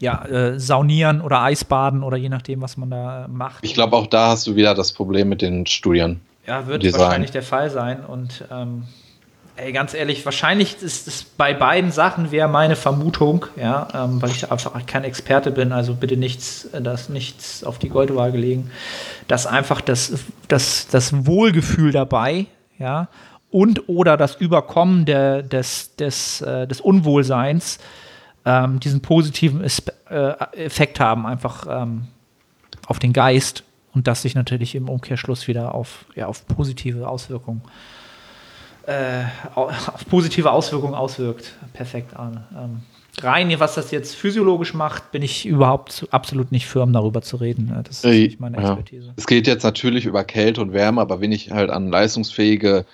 ja, äh, Saunieren oder Eisbaden oder je nachdem, was man da macht. Ich glaube, auch da hast du wieder das Problem mit den Studien. Ja, wird Design. wahrscheinlich der Fall sein. Und ähm, ey, ganz ehrlich, wahrscheinlich ist es bei beiden Sachen wäre meine Vermutung, ja, ähm, weil ich einfach kein Experte bin, also bitte nichts, das nichts auf die Goldwaage legen, dass einfach das, das, das Wohlgefühl dabei ja, und oder das Überkommen der, des, des, äh, des Unwohlseins ähm, diesen positiven äh, Effekt haben, einfach ähm, auf den Geist und das sich natürlich im Umkehrschluss wieder auf, ja, auf positive Auswirkungen äh, auf positive Auswirkungen auswirkt. Perfekt, Arne. Ähm, rein, was das jetzt physiologisch macht, bin ich überhaupt absolut nicht firm, darüber zu reden. Das ist nicht meine Expertise. Ja. Es geht jetzt natürlich über Kälte und Wärme, aber wenn ich halt an leistungsfähige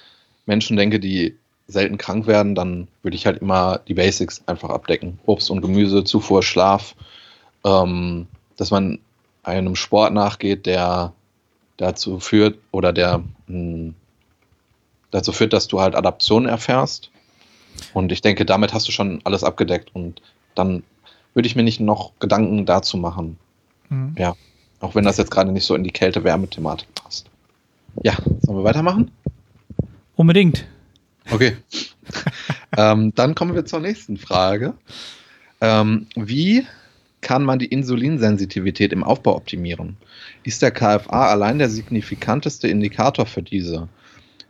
Menschen denke, die selten krank werden, dann würde ich halt immer die Basics einfach abdecken. Obst und Gemüse, Zufuhr, Schlaf, ähm, dass man einem Sport nachgeht, der dazu führt oder der mh, hm, dazu führt, dass du halt Adaption erfährst und ich denke, damit hast du schon alles abgedeckt und dann würde ich mir nicht noch Gedanken dazu machen. Mhm. Ja, auch wenn das jetzt gerade nicht so in die Kälte-Wärme-Thematik passt. Ja, sollen wir weitermachen? Unbedingt. Okay. ähm, dann kommen wir zur nächsten Frage. Ähm, wie kann man die Insulinsensitivität im Aufbau optimieren? Ist der KFA allein der signifikanteste Indikator für diese?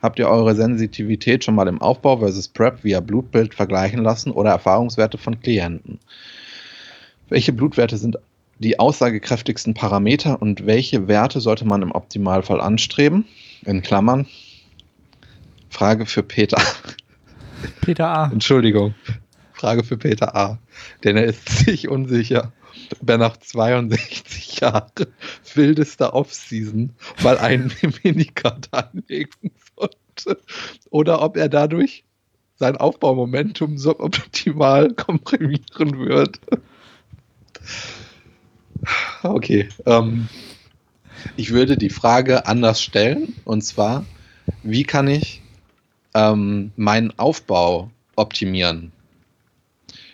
Habt ihr eure Sensitivität schon mal im Aufbau versus Prep via Blutbild vergleichen lassen oder Erfahrungswerte von Klienten? Welche Blutwerte sind die aussagekräftigsten Parameter und welche Werte sollte man im Optimalfall anstreben? In Klammern. Frage für Peter. Peter A. Entschuldigung. Frage für Peter A. Denn er ist sich unsicher, ob er nach 62 Jahren wildester Offseason mal einen Minicard anlegen sollte. Oder ob er dadurch sein Aufbaumomentum suboptimal komprimieren wird. Okay. Ähm, ich würde die Frage anders stellen. Und zwar, wie kann ich ähm, meinen Aufbau optimieren?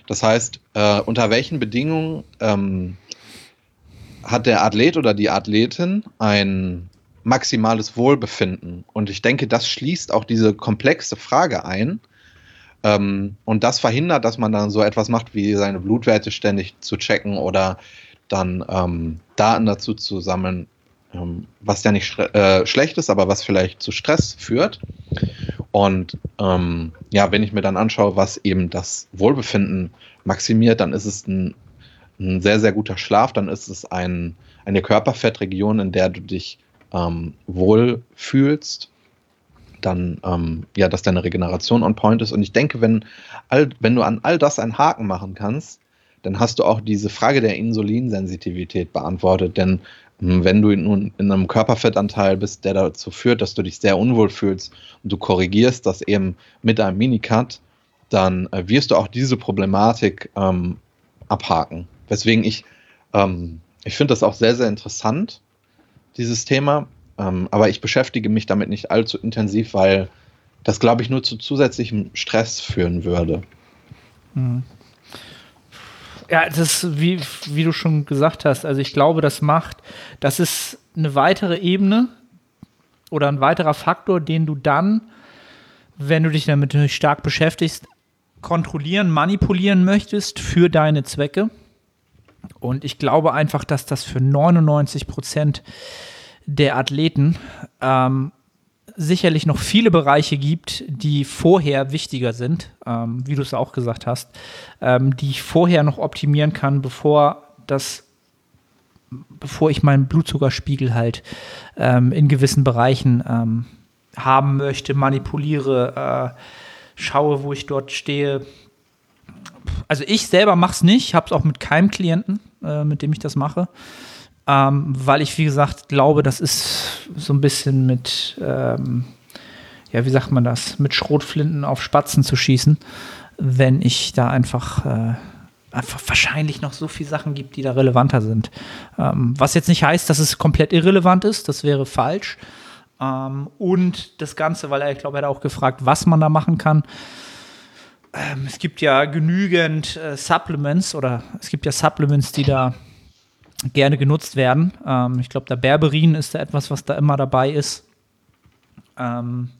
Das heißt, äh, unter welchen Bedingungen ähm, hat der Athlet oder die Athletin ein maximales Wohlbefinden? Und ich denke, das schließt auch diese komplexe Frage ein. Ähm, und das verhindert, dass man dann so etwas macht, wie seine Blutwerte ständig zu checken oder dann ähm, Daten dazu zu sammeln, was ja nicht äh, schlecht ist, aber was vielleicht zu Stress führt. Und ähm, ja, wenn ich mir dann anschaue, was eben das Wohlbefinden maximiert, dann ist es ein, ein sehr, sehr guter Schlaf, dann ist es ein, eine Körperfettregion, in der du dich ähm, wohl fühlst, dann ähm, ja, dass deine Regeneration on point ist. Und ich denke, wenn, all, wenn du an all das einen Haken machen kannst, dann hast du auch diese Frage der Insulinsensitivität beantwortet. Denn wenn du nun in einem Körperfettanteil bist, der dazu führt, dass du dich sehr unwohl fühlst und du korrigierst das eben mit einem Minicut, dann äh, wirst du auch diese Problematik ähm, abhaken. Weswegen ich, ähm, ich finde das auch sehr, sehr interessant, dieses Thema, ähm, aber ich beschäftige mich damit nicht allzu intensiv, weil das, glaube ich, nur zu zusätzlichem Stress führen würde. Mhm. Ja, das ist, wie, wie du schon gesagt hast, also ich glaube, das macht, das ist eine weitere Ebene oder ein weiterer Faktor, den du dann, wenn du dich damit stark beschäftigst, kontrollieren, manipulieren möchtest für deine Zwecke. Und ich glaube einfach, dass das für 99 Prozent der Athleten ähm, sicherlich noch viele Bereiche gibt, die vorher wichtiger sind, ähm, wie du es auch gesagt hast, ähm, die ich vorher noch optimieren kann, bevor das bevor ich meinen Blutzuckerspiegel halt ähm, in gewissen Bereichen ähm, haben möchte, manipuliere, äh, schaue, wo ich dort stehe. Also ich selber mache es nicht, habe es auch mit keinem Klienten, äh, mit dem ich das mache, ähm, weil ich, wie gesagt, glaube, das ist so ein bisschen mit, ähm, ja, wie sagt man das, mit Schrotflinten auf Spatzen zu schießen, wenn ich da einfach äh, einfach wahrscheinlich noch so viele Sachen gibt, die da relevanter sind. Ähm, was jetzt nicht heißt, dass es komplett irrelevant ist, das wäre falsch. Ähm, und das Ganze, weil er, ich glaube, er hat auch gefragt, was man da machen kann. Ähm, es gibt ja genügend äh, Supplements oder es gibt ja Supplements, die da gerne genutzt werden. Ähm, ich glaube, der Berberin ist da etwas, was da immer dabei ist. Ähm,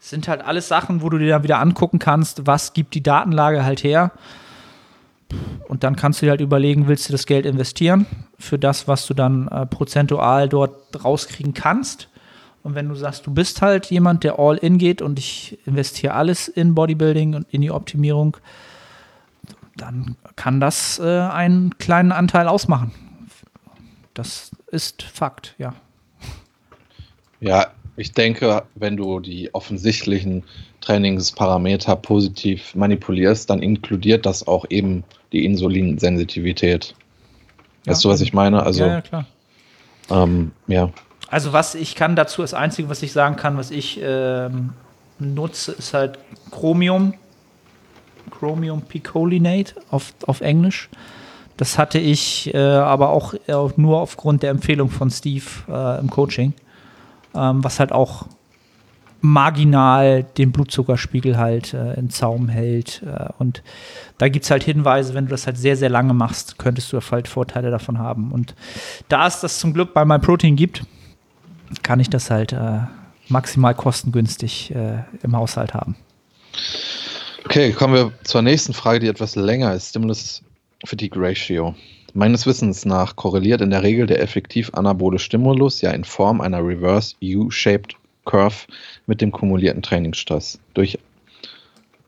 es sind halt alles Sachen, wo du dir dann wieder angucken kannst, was gibt die Datenlage halt her und dann kannst du dir halt überlegen, willst du das Geld investieren für das, was du dann äh, prozentual dort rauskriegen kannst. Und wenn du sagst, du bist halt jemand, der all in geht und ich investiere alles in Bodybuilding und in die Optimierung, dann kann das äh, einen kleinen Anteil ausmachen. Das ist Fakt, ja. Ja, ich denke, wenn du die offensichtlichen Trainingsparameter positiv manipulierst, dann inkludiert das auch eben die Insulinsensitivität. Ja. Weißt du, was ich meine? Also, ja, ja klar. Ähm, ja. Also, was ich kann dazu, das Einzige, was ich sagen kann, was ich ähm, nutze, ist halt Chromium. Chromium Picolinate auf, auf Englisch. Das hatte ich äh, aber auch, äh, nur aufgrund der Empfehlung von Steve äh, im Coaching, ähm, was halt auch marginal den Blutzuckerspiegel halt äh, in Zaum hält. Äh, und da gibt es halt Hinweise, wenn du das halt sehr, sehr lange machst, könntest du halt Vorteile davon haben. Und da es das zum Glück bei MyProtein gibt, kann ich das halt maximal kostengünstig im Haushalt haben. Okay, kommen wir zur nächsten Frage, die etwas länger ist. Stimulus Fatigue Ratio. Meines Wissens nach korreliert in der Regel der effektiv anabole Stimulus ja in Form einer Reverse U-shaped Curve mit dem kumulierten Trainingsstress. Durch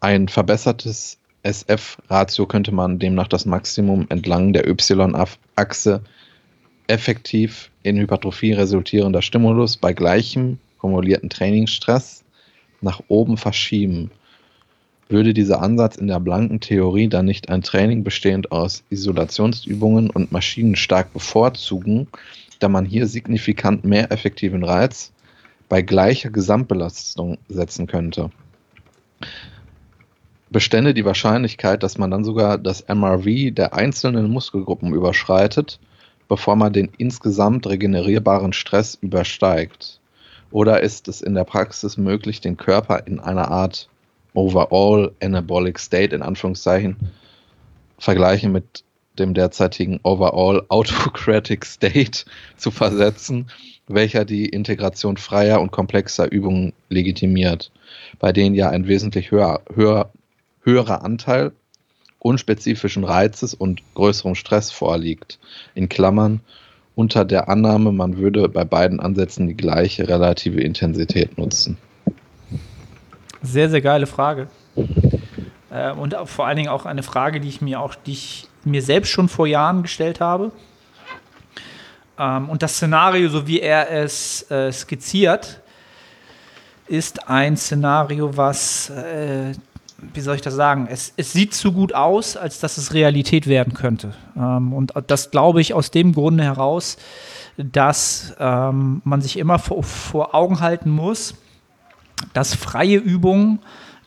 ein verbessertes SF-Ratio könnte man demnach das Maximum entlang der Y-Achse effektiv in Hypertrophie resultierender Stimulus bei gleichem kumulierten Trainingsstress nach oben verschieben. Würde dieser Ansatz in der blanken Theorie dann nicht ein Training bestehend aus Isolationsübungen und Maschinen stark bevorzugen, da man hier signifikant mehr effektiven Reiz bei gleicher Gesamtbelastung setzen könnte, bestände die Wahrscheinlichkeit, dass man dann sogar das MRV der einzelnen Muskelgruppen überschreitet, bevor man den insgesamt regenerierbaren Stress übersteigt? Oder ist es in der Praxis möglich, den Körper in einer Art Overall Anabolic State in Anführungszeichen vergleichen mit dem derzeitigen Overall Autocratic State zu versetzen, welcher die Integration freier und komplexer Übungen legitimiert, bei denen ja ein wesentlich höher, höher, höherer Anteil unspezifischen Reizes und größerem Stress vorliegt. In Klammern unter der Annahme, man würde bei beiden Ansätzen die gleiche relative Intensität nutzen. Sehr, sehr geile Frage. Äh, und vor allen Dingen auch eine Frage, die ich mir auch, die ich mir selbst schon vor Jahren gestellt habe. Ähm, und das Szenario, so wie er es äh, skizziert, ist ein Szenario, was, äh, wie soll ich das sagen, es, es, sieht zu gut aus, als dass es Realität werden könnte. Ähm, und das glaube ich aus dem Grunde heraus, dass ähm, man sich immer vor, vor Augen halten muss, dass freie Übungen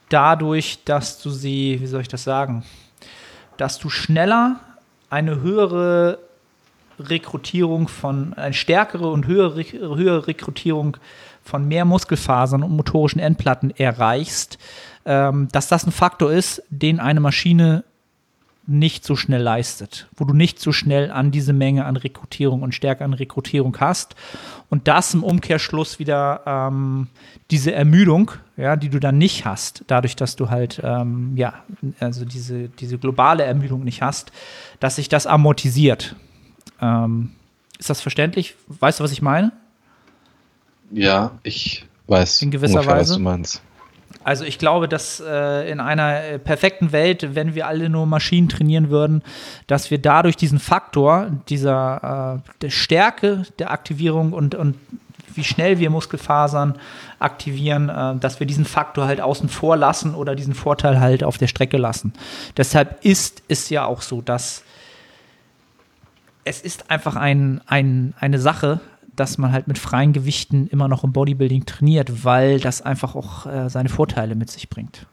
dadurch, dass du sie, wie soll ich das sagen, dass du schneller eine höhere Rekrutierung von, eine stärkere und höhere, höhere Rekrutierung von mehr Muskelfasern und motorischen Endplatten erreichst, ähm, dass das ein Faktor ist, den eine Maschine nicht so schnell leistet, wo du nicht so schnell an diese Menge an Rekrutierung und Stärke an Rekrutierung hast und das im Umkehrschluss wieder ähm, diese Ermüdung, ja, die du dann nicht hast, dadurch, dass du halt ähm, ja also diese diese globale Ermüdung nicht hast, dass sich das amortisiert. Ähm, ist das verständlich? Weißt du, was ich meine? Ja, ich weiß in gewisser ungefähr, Weise. was du meinst. Also ich glaube, dass äh, in einer äh, perfekten Welt, wenn wir alle nur Maschinen trainieren würden, dass wir dadurch diesen Faktor dieser äh, der Stärke der Aktivierung und, und wie schnell wir Muskelfasern aktivieren, äh, dass wir diesen Faktor halt außen vor lassen oder diesen Vorteil halt auf der Strecke lassen. Deshalb ist es ja auch so, dass es ist einfach ein, ein, eine Sache, dass man halt mit freien Gewichten immer noch im Bodybuilding trainiert, weil das einfach auch äh, seine Vorteile mit sich bringt.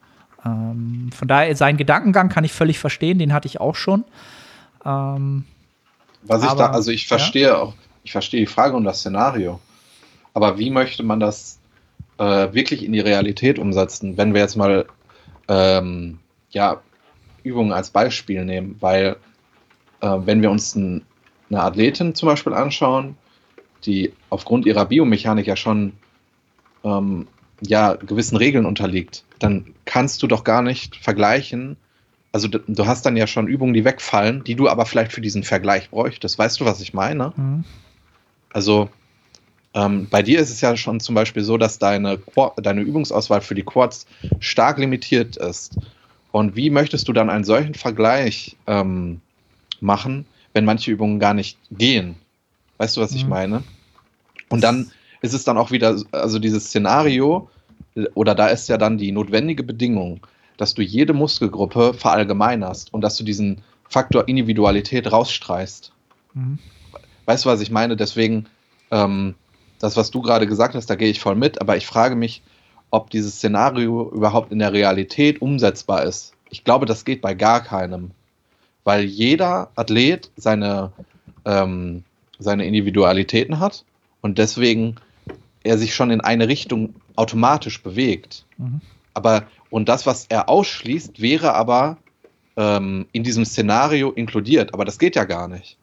Ähm, von daher, seinen Gedankengang kann ich völlig verstehen, den hatte ich auch schon. Ähm, Was ich aber, da, also ich verstehe ja. auch, ich verstehe die Frage und das Szenario. Aber wie möchte man das äh, wirklich in die Realität umsetzen, wenn wir jetzt mal ähm, ja, Übungen als Beispiel nehmen? Weil äh, wenn wir uns ein, eine Athletin zum Beispiel anschauen, die aufgrund ihrer Biomechanik ja schon ähm, ja, gewissen Regeln unterliegt, dann kannst du doch gar nicht vergleichen. Also du hast dann ja schon Übungen, die wegfallen, die du aber vielleicht für diesen Vergleich bräuchtest. Weißt du, was ich meine? Mhm. Also ähm, bei dir ist es ja schon zum Beispiel so, dass deine, deine Übungsauswahl für die Quads stark limitiert ist. Und wie möchtest du dann einen solchen Vergleich ähm, machen, wenn manche Übungen gar nicht gehen? Weißt du, was mhm. ich meine? Und dann ist es dann auch wieder, also dieses Szenario, oder da ist ja dann die notwendige Bedingung, dass du jede Muskelgruppe verallgemeinerst und dass du diesen Faktor Individualität rausstreichst. Mhm. Weißt du, was ich meine? Deswegen, ähm, das, was du gerade gesagt hast, da gehe ich voll mit, aber ich frage mich, ob dieses Szenario überhaupt in der Realität umsetzbar ist. Ich glaube, das geht bei gar keinem, weil jeder Athlet seine, ähm, seine Individualitäten hat und deswegen er sich schon in eine Richtung automatisch bewegt. Mhm. Aber und das, was er ausschließt, wäre aber ähm, in diesem Szenario inkludiert. Aber das geht ja gar nicht.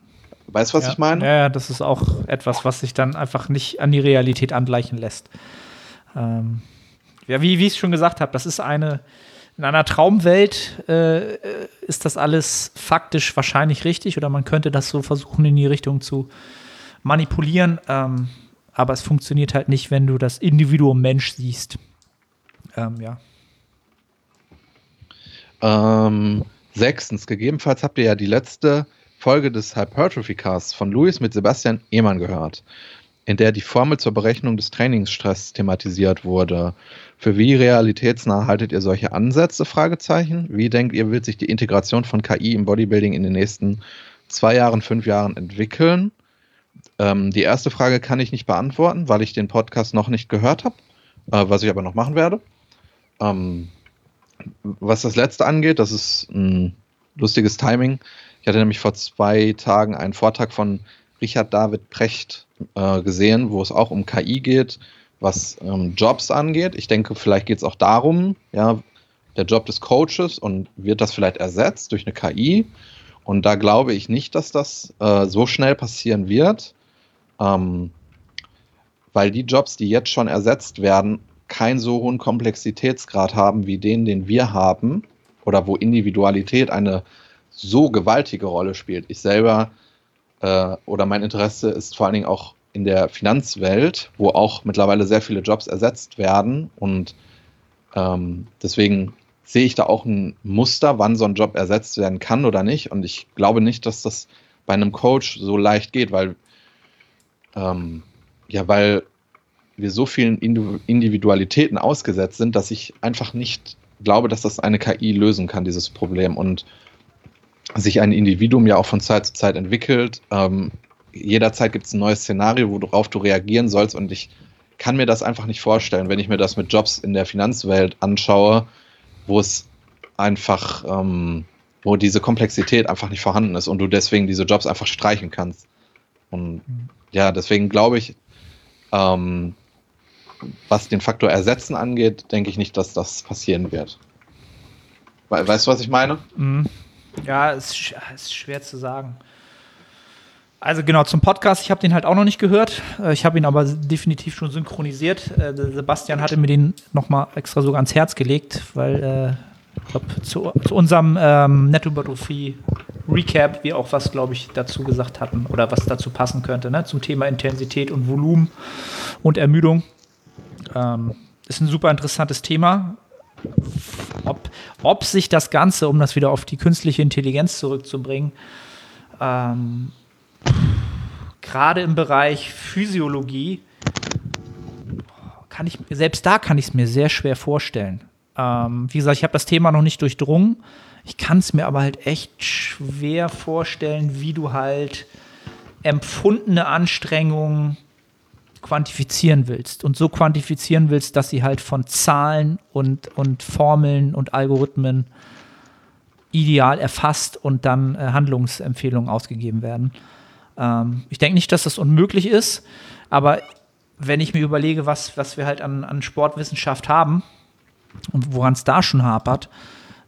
Weißt du, was ja. ich meine? Ja, das ist auch etwas, was sich dann einfach nicht an die Realität angleichen lässt. Ähm, ja, wie, wie ich es schon gesagt habe, das ist eine, in einer Traumwelt äh, ist das alles faktisch wahrscheinlich richtig oder man könnte das so versuchen in die Richtung zu manipulieren. Ähm, aber es funktioniert halt nicht, wenn du das Individuum Mensch siehst. Ähm, ja. Ähm, sechstens, gegebenenfalls habt ihr ja die letzte Folge des Hypertrophy Casts von Luis mit Sebastian Ehmann gehört, in der die Formel zur Berechnung des Trainingsstress thematisiert wurde. Für wie realitätsnah haltet ihr solche Ansätze? Fragezeichen. Wie denkt ihr, wird sich die Integration von KI im Bodybuilding in den nächsten zwei Jahren, fünf Jahren entwickeln? Ähm, die erste Frage kann ich nicht beantworten, weil ich den Podcast noch nicht gehört habe, äh, was ich aber noch machen werde. Ähm, was das letzte angeht, das ist ein lustiges Timing. Ich hatte nämlich vor zwei Tagen einen Vortrag von Richard David Precht äh, gesehen, wo es auch um KI geht, was ähm, Jobs angeht. Ich denke, vielleicht geht es auch darum, ja, der Job des Coaches und wird das vielleicht ersetzt durch eine KI. Und da glaube ich nicht, dass das äh, so schnell passieren wird. Ähm, weil die Jobs, die jetzt schon ersetzt werden, keinen so hohen Komplexitätsgrad haben wie den, den wir haben, oder wo Individualität eine so gewaltige Rolle spielt. Ich selber äh, oder mein Interesse ist vor allen Dingen auch in der Finanzwelt, wo auch mittlerweile sehr viele Jobs ersetzt werden. Und ähm, deswegen sehe ich da auch ein Muster, wann so ein Job ersetzt werden kann oder nicht. Und ich glaube nicht, dass das bei einem Coach so leicht geht, weil ähm, ja, weil wir so vielen Individualitäten ausgesetzt sind, dass ich einfach nicht glaube, dass das eine KI lösen kann, dieses Problem. Und sich ein Individuum ja auch von Zeit zu Zeit entwickelt. Ähm, jederzeit gibt es ein neues Szenario, worauf du reagieren sollst. Und ich kann mir das einfach nicht vorstellen, wenn ich mir das mit Jobs in der Finanzwelt anschaue, wo es einfach, ähm, wo diese Komplexität einfach nicht vorhanden ist und du deswegen diese Jobs einfach streichen kannst. Und mhm ja, deswegen glaube ich, ähm, was den Faktor Ersetzen angeht, denke ich nicht, dass das passieren wird. Weißt du, was ich meine? Mhm. Ja, es ist schwer zu sagen. Also genau, zum Podcast, ich habe den halt auch noch nicht gehört. Äh, ich habe ihn aber definitiv schon synchronisiert. Äh, Sebastian hatte mir den nochmal extra sogar ans Herz gelegt, weil glaube, zu, zu, unserem ähm, Nettohypertrophie Recap wir auch was, glaube ich, dazu gesagt hatten oder was dazu passen könnte, ne? zum Thema Intensität und Volumen und Ermüdung. Ähm, ist ein super interessantes Thema. ob, ob sich das Ganze, um das wieder auf die künstliche Intelligenz zurückzubringen, ähm, gerade im Bereich Physiologie, kann ich, selbst da kann ich es mir sehr schwer vorstellen. Ähm, wie gesagt, ich habe das Thema noch nicht durchdrungen. Ich kann es mir aber halt echt schwer vorstellen, wie du halt empfundene Anstrengungen quantifizieren willst und so quantifizieren willst, dass sie halt von Zahlen und, und Formeln und Algorithmen ideal erfasst und dann äh, Handlungsempfehlungen ausgegeben werden. Ähm, ich denke nicht, dass das unmöglich ist, aber wenn ich mir überlege, was, was wir halt an, an Sportwissenschaft haben und woran es da schon hapert,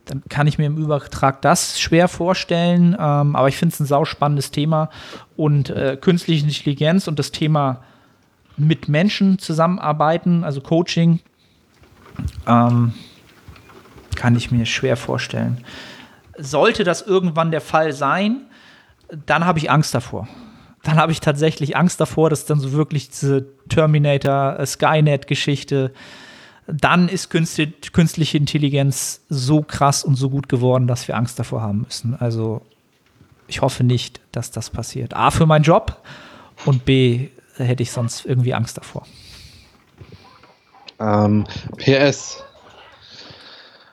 dann kann ich mir im Übertrag das schwer vorstellen. Ähm, aber ich finde es ein sauspannendes Thema. Und äh, künstliche Intelligenz und das Thema mit Menschen zusammenarbeiten, also Coaching, ähm, kann ich mir schwer vorstellen. Sollte das irgendwann der Fall sein, dann habe ich Angst davor. Dann habe ich tatsächlich Angst davor, dass dann so wirklich diese Terminator, äh, Skynet-Geschichte, dann ist künstliche Intelligenz so krass und so gut geworden, dass wir Angst davor haben müssen. Also ich hoffe nicht, dass das passiert. A für meinen Job und B hätte ich sonst irgendwie Angst davor. Ähm, PS.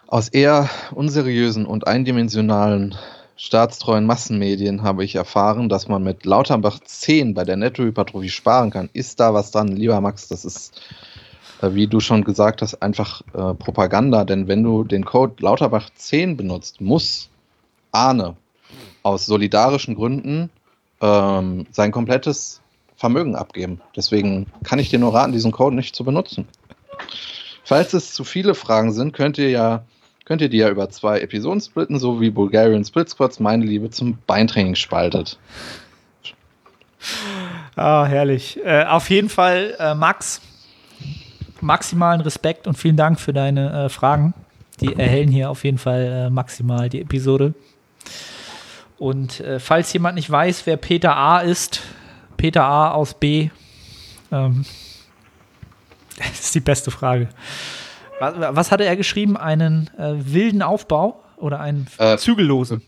Aus eher unseriösen und eindimensionalen staatstreuen Massenmedien habe ich erfahren, dass man mit Lauterbach 10 bei der Nettohypertrophie sparen kann. Ist da was dran? Lieber Max, das ist, wie du schon gesagt hast, einfach äh, Propaganda. Denn wenn du den Code Lauterbach 10 benutzt, muss Arne aus solidarischen Gründen ähm, sein komplettes Vermögen abgeben. Deswegen kann ich dir nur raten, diesen Code nicht zu benutzen. Falls es zu viele Fragen sind, könnt ihr ja könnt ihr die ja über zwei Episoden splitten, so wie Bulgarian Split Squats meine Liebe zum Beintraining spaltet. Ah, herrlich. Äh, auf jeden Fall, äh, Max, maximalen Respekt und vielen Dank für deine äh, Fragen. Die erhellen hier auf jeden Fall äh, maximal die Episode. Und äh, falls jemand nicht weiß, wer Peter A. ist, Peter A. aus B? Ähm, das ist die beste Frage. Was, was hatte er geschrieben? Einen äh, wilden Aufbau oder einen äh, zügellosen?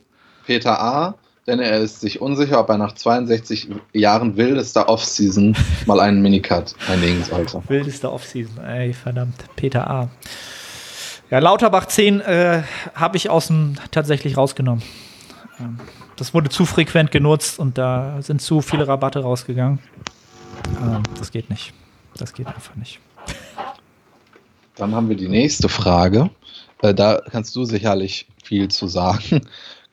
Peter A., denn er ist sich unsicher, ob er nach 62 Jahren wildester Offseason mal einen Minicut einlegen sollte. Wildester Offseason, ey, verdammt. Peter A. Ja, Lauterbach 10 äh, habe ich aus dem tatsächlich rausgenommen. Ähm, das wurde zu frequent genutzt und da sind zu viele Rabatte rausgegangen. Ähm, das geht nicht. Das geht einfach nicht. Dann haben wir die nächste Frage. Äh, da kannst du sicherlich viel zu sagen.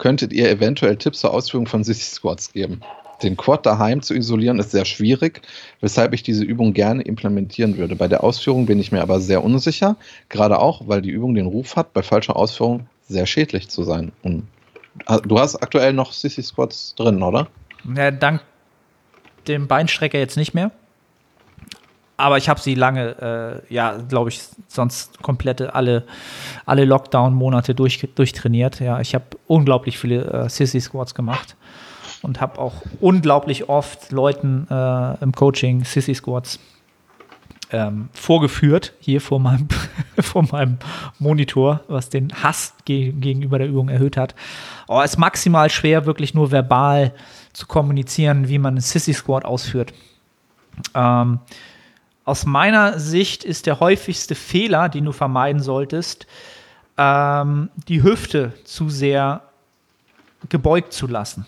Könntet ihr eventuell Tipps zur Ausführung von Sissy Squats geben? Den Quad daheim zu isolieren ist sehr schwierig, weshalb ich diese Übung gerne implementieren würde. Bei der Ausführung bin ich mir aber sehr unsicher, gerade auch, weil die Übung den Ruf hat, bei falscher Ausführung sehr schädlich zu sein. Und Du hast aktuell noch Sissy Squats drin, oder? Ja, dank dem Beinstrecker jetzt nicht mehr. Aber ich habe sie lange, äh, ja, glaube ich, sonst komplette alle, alle Lockdown-Monate durch, durchtrainiert. Ja, ich habe unglaublich viele äh, Sissy Squats gemacht und habe auch unglaublich oft Leuten äh, im Coaching Sissy Squats ähm, vorgeführt, hier vor meinem, vor meinem Monitor, was den Hass ge gegenüber der Übung erhöht hat. Oh, ist maximal schwer, wirklich nur verbal zu kommunizieren, wie man einen Sissy Squat ausführt. Ähm, aus meiner Sicht ist der häufigste Fehler, den du vermeiden solltest, ähm, die Hüfte zu sehr gebeugt zu lassen.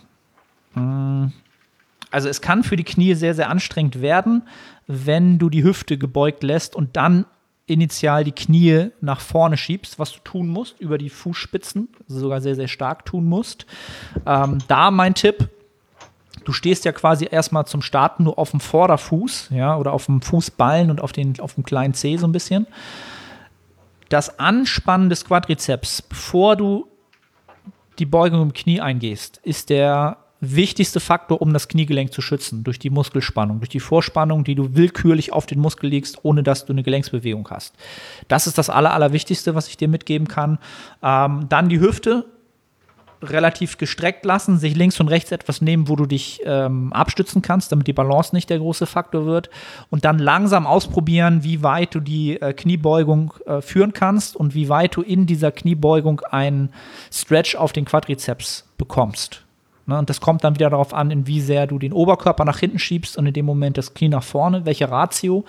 Mm. Also es kann für die Knie sehr, sehr anstrengend werden, wenn du die Hüfte gebeugt lässt und dann initial die Knie nach vorne schiebst, was du tun musst, über die Fußspitzen, sogar sehr, sehr stark tun musst. Ähm, da mein Tipp, du stehst ja quasi erstmal zum Starten nur auf dem Vorderfuß, ja, oder auf dem Fußballen und auf, den, auf dem kleinen Zeh so ein bisschen. Das Anspannen des Quadrizeps, bevor du die Beugung im Knie eingehst, ist der wichtigste Faktor, um das Kniegelenk zu schützen, durch die Muskelspannung, durch die Vorspannung, die du willkürlich auf den Muskel legst, ohne dass du eine Gelenksbewegung hast. Das ist das Aller, Allerwichtigste, was ich dir mitgeben kann. Ähm, dann die Hüfte relativ gestreckt lassen, sich links und rechts etwas nehmen, wo du dich ähm, abstützen kannst, damit die Balance nicht der große Faktor wird. Und dann langsam ausprobieren, wie weit du die äh, Kniebeugung äh, führen kannst und wie weit du in dieser Kniebeugung einen Stretch auf den Quadrizeps bekommst. Ne, und das kommt dann wieder darauf an, in wie sehr du den Oberkörper nach hinten schiebst und in dem Moment das Knie nach vorne, welche Ratio.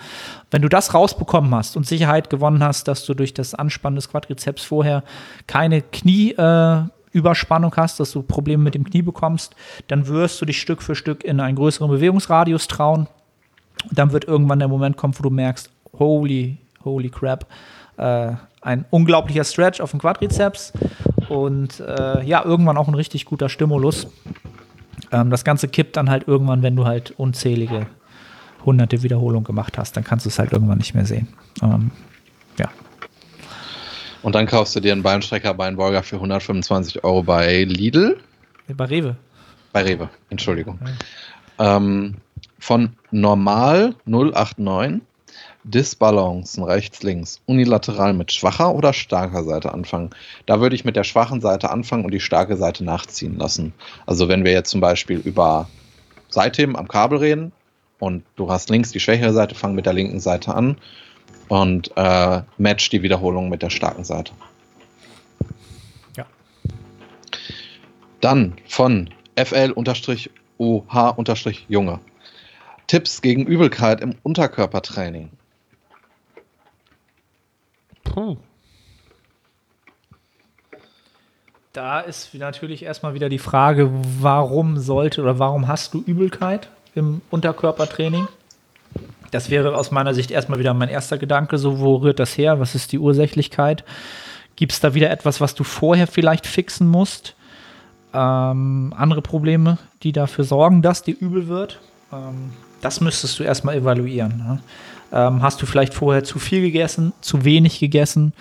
Wenn du das rausbekommen hast und Sicherheit gewonnen hast, dass du durch das Anspannen des Quadrizeps vorher keine Knieüberspannung äh, hast, dass du Probleme mit dem Knie bekommst, dann wirst du dich Stück für Stück in einen größeren Bewegungsradius trauen. Und dann wird irgendwann der Moment kommen, wo du merkst, holy, holy crap, äh, ein unglaublicher Stretch auf dem Quadrizeps und äh, ja, irgendwann auch ein richtig guter Stimulus. Ähm, das Ganze kippt dann halt irgendwann, wenn du halt unzählige hunderte Wiederholungen gemacht hast, dann kannst du es halt irgendwann nicht mehr sehen. Ähm. Und dann kaufst du dir einen Beinstrecker, Beinbeuger für 125 Euro bei Lidl. Bei Rewe. Bei Rewe, Entschuldigung. Ja. Ähm, von normal 089 Disbalancen rechts, links, unilateral mit schwacher oder starker Seite anfangen. Da würde ich mit der schwachen Seite anfangen und die starke Seite nachziehen lassen. Also wenn wir jetzt zum Beispiel über Seitheben am Kabel reden und du hast links die schwächere Seite, fang mit der linken Seite an und äh, match die Wiederholung mit der starken Seite. Ja. Dann von FL-OH-Junge. Tipps gegen Übelkeit im Unterkörpertraining. Puh. Da ist natürlich erstmal wieder die Frage, warum sollte oder warum hast du Übelkeit im Unterkörpertraining? Das wäre aus meiner Sicht erstmal wieder mein erster Gedanke, so wo rührt das her? Was ist die Ursächlichkeit? Gibt es da wieder etwas, was du vorher vielleicht fixen musst? Ähm, andere Probleme, die dafür sorgen, dass dir übel wird? Ähm, das müsstest du erstmal evaluieren. Ne? Ähm, hast du vielleicht vorher zu viel gegessen, zu wenig gegessen?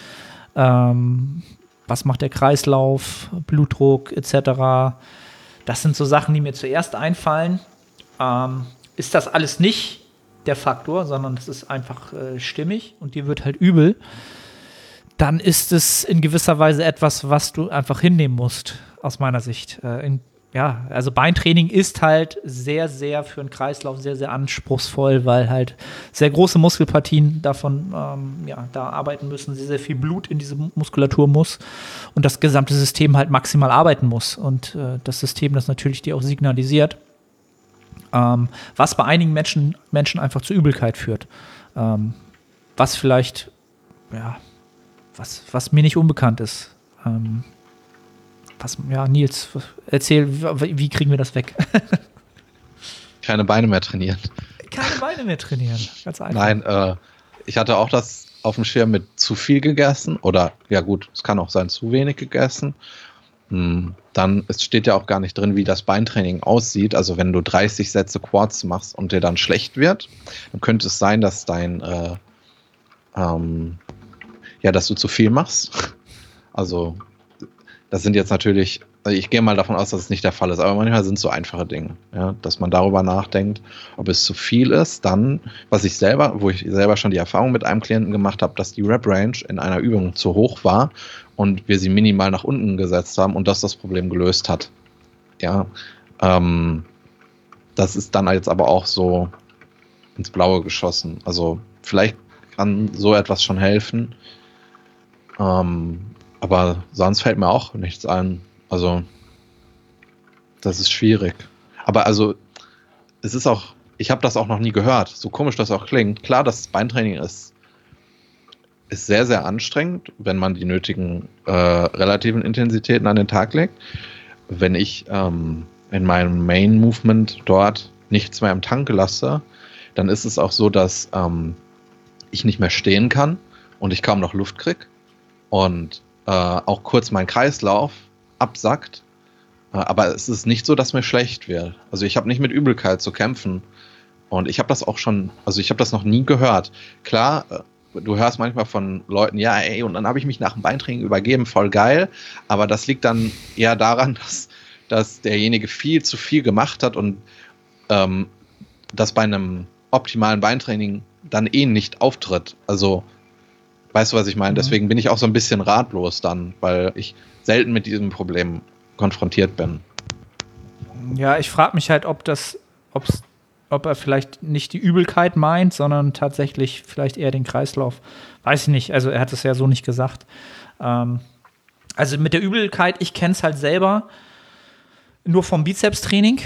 Ähm, was macht der Kreislauf, Blutdruck etc.? Das sind so Sachen, die mir zuerst einfallen. Ähm, ist das alles nicht der Faktor, sondern es ist einfach äh, stimmig und dir wird halt übel, dann ist es in gewisser Weise etwas, was du einfach hinnehmen musst, aus meiner Sicht. Äh, in ja, also Beintraining ist halt sehr, sehr für einen Kreislauf sehr, sehr anspruchsvoll, weil halt sehr große Muskelpartien davon ähm, ja, da arbeiten müssen, sehr, sehr viel Blut in diese Muskulatur muss und das gesamte System halt maximal arbeiten muss. Und äh, das System das natürlich dir auch signalisiert, ähm, was bei einigen Menschen, Menschen einfach zu Übelkeit führt. Ähm, was vielleicht, ja, was, was mir nicht unbekannt ist. Ähm, was, ja, Nils, erzähl, wie kriegen wir das weg? Keine Beine mehr trainieren. Keine Beine mehr trainieren, ganz einfach. Nein, äh, ich hatte auch das auf dem Schirm mit zu viel gegessen oder, ja gut, es kann auch sein, zu wenig gegessen. Hm, dann es steht ja auch gar nicht drin, wie das Beintraining aussieht. Also wenn du 30 Sätze Quads machst und dir dann schlecht wird, dann könnte es sein, dass dein, äh, ähm, ja, dass du zu viel machst. Also das sind jetzt natürlich, also ich gehe mal davon aus, dass es nicht der Fall ist, aber manchmal sind es so einfache Dinge, ja, dass man darüber nachdenkt, ob es zu viel ist. Dann, was ich selber, wo ich selber schon die Erfahrung mit einem Klienten gemacht habe, dass die Rep-Range in einer Übung zu hoch war und wir sie minimal nach unten gesetzt haben und das das Problem gelöst hat. Ja, ähm, das ist dann jetzt aber auch so ins Blaue geschossen. Also vielleicht kann so etwas schon helfen. Ähm, aber sonst fällt mir auch nichts ein. Also, das ist schwierig. Aber also, es ist auch, ich habe das auch noch nie gehört, so komisch das auch klingt. Klar, das Beintraining ist, ist sehr, sehr anstrengend, wenn man die nötigen äh, relativen Intensitäten an den Tag legt. Wenn ich ähm, in meinem Main Movement dort nichts mehr im Tank lasse, dann ist es auch so, dass ähm, ich nicht mehr stehen kann und ich kaum noch Luft kriege. Und äh, auch kurz mein Kreislauf absackt. Äh, aber es ist nicht so, dass mir schlecht wird. Also ich habe nicht mit Übelkeit zu kämpfen. Und ich habe das auch schon, also ich habe das noch nie gehört. Klar, äh, du hörst manchmal von Leuten, ja, ey, und dann habe ich mich nach dem Beintraining übergeben, voll geil. Aber das liegt dann eher daran, dass, dass derjenige viel zu viel gemacht hat und ähm, das bei einem optimalen Beintraining dann eh nicht auftritt. Also Weißt du, was ich meine? Mhm. Deswegen bin ich auch so ein bisschen ratlos dann, weil ich selten mit diesem Problem konfrontiert bin. Ja, ich frage mich halt, ob das, ob's, ob er vielleicht nicht die Übelkeit meint, sondern tatsächlich vielleicht eher den Kreislauf. Weiß ich nicht. Also er hat es ja so nicht gesagt. Ähm, also mit der Übelkeit, ich kenne es halt selber nur vom Bizepstraining,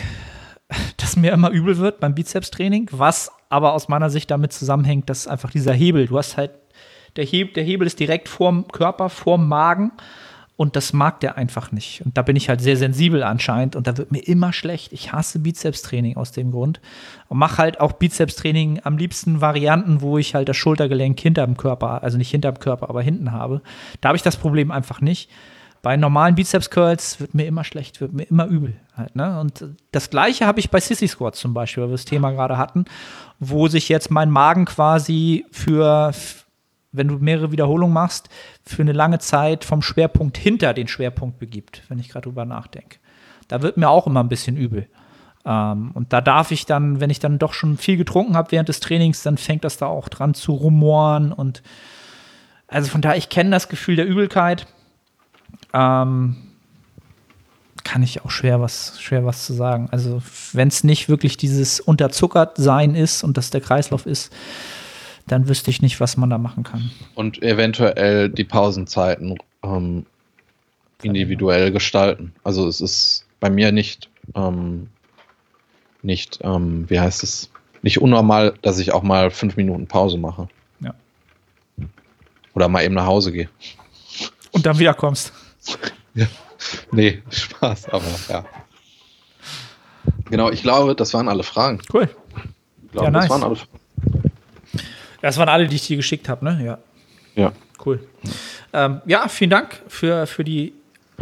dass mir immer übel wird beim Bizepstraining, was aber aus meiner Sicht damit zusammenhängt, dass einfach dieser Hebel, du hast halt, der, Heb, der Hebel ist direkt vorm Körper, vorm Magen und das mag der einfach nicht. Und da bin ich halt sehr sensibel anscheinend und da wird mir immer schlecht. Ich hasse Bizepstraining aus dem Grund und mache halt auch Bizepstraining am liebsten Varianten, wo ich halt das Schultergelenk hinterm Körper, also nicht hinterm Körper, aber hinten habe. Da habe ich das Problem einfach nicht. Bei normalen Bizeps-Curls wird mir immer schlecht, wird mir immer übel. Halt, ne? Und das gleiche habe ich bei Sissy Squats zum Beispiel, weil wir das Thema gerade hatten, wo sich jetzt mein Magen quasi für wenn du mehrere Wiederholungen machst, für eine lange Zeit vom Schwerpunkt hinter den Schwerpunkt begibt, wenn ich gerade drüber nachdenke. Da wird mir auch immer ein bisschen übel. Ähm, und da darf ich dann, wenn ich dann doch schon viel getrunken habe während des Trainings, dann fängt das da auch dran zu rumoren und also von daher, ich kenne das Gefühl der Übelkeit. Ähm, kann ich auch schwer was, schwer was zu sagen. Also, wenn es nicht wirklich dieses unterzuckert sein ist und das der Kreislauf ist, dann wüsste ich nicht, was man da machen kann. Und eventuell die Pausenzeiten ähm, individuell gestalten. Also es ist bei mir nicht, ähm, nicht, ähm, wie heißt es, nicht unnormal, dass ich auch mal fünf Minuten Pause mache. Ja. Oder mal eben nach Hause gehe. Und dann wiederkommst. ja. Nee, Spaß, aber ja. Genau, ich glaube, das waren alle Fragen. Cool. Ich glaube, ja, nice. das waren alle Fragen. Das waren alle, die ich dir geschickt habe, ne? Ja. Ja. Cool. Ähm, ja, vielen Dank für, für die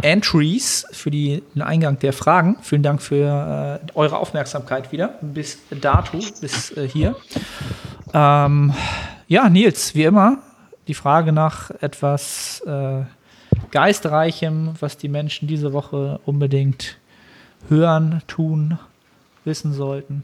Entries, für die, den Eingang der Fragen. Vielen Dank für äh, eure Aufmerksamkeit wieder bis dato, bis äh, hier. Ähm, ja, Nils, wie immer, die Frage nach etwas äh, Geistreichem, was die Menschen diese Woche unbedingt hören, tun, wissen sollten.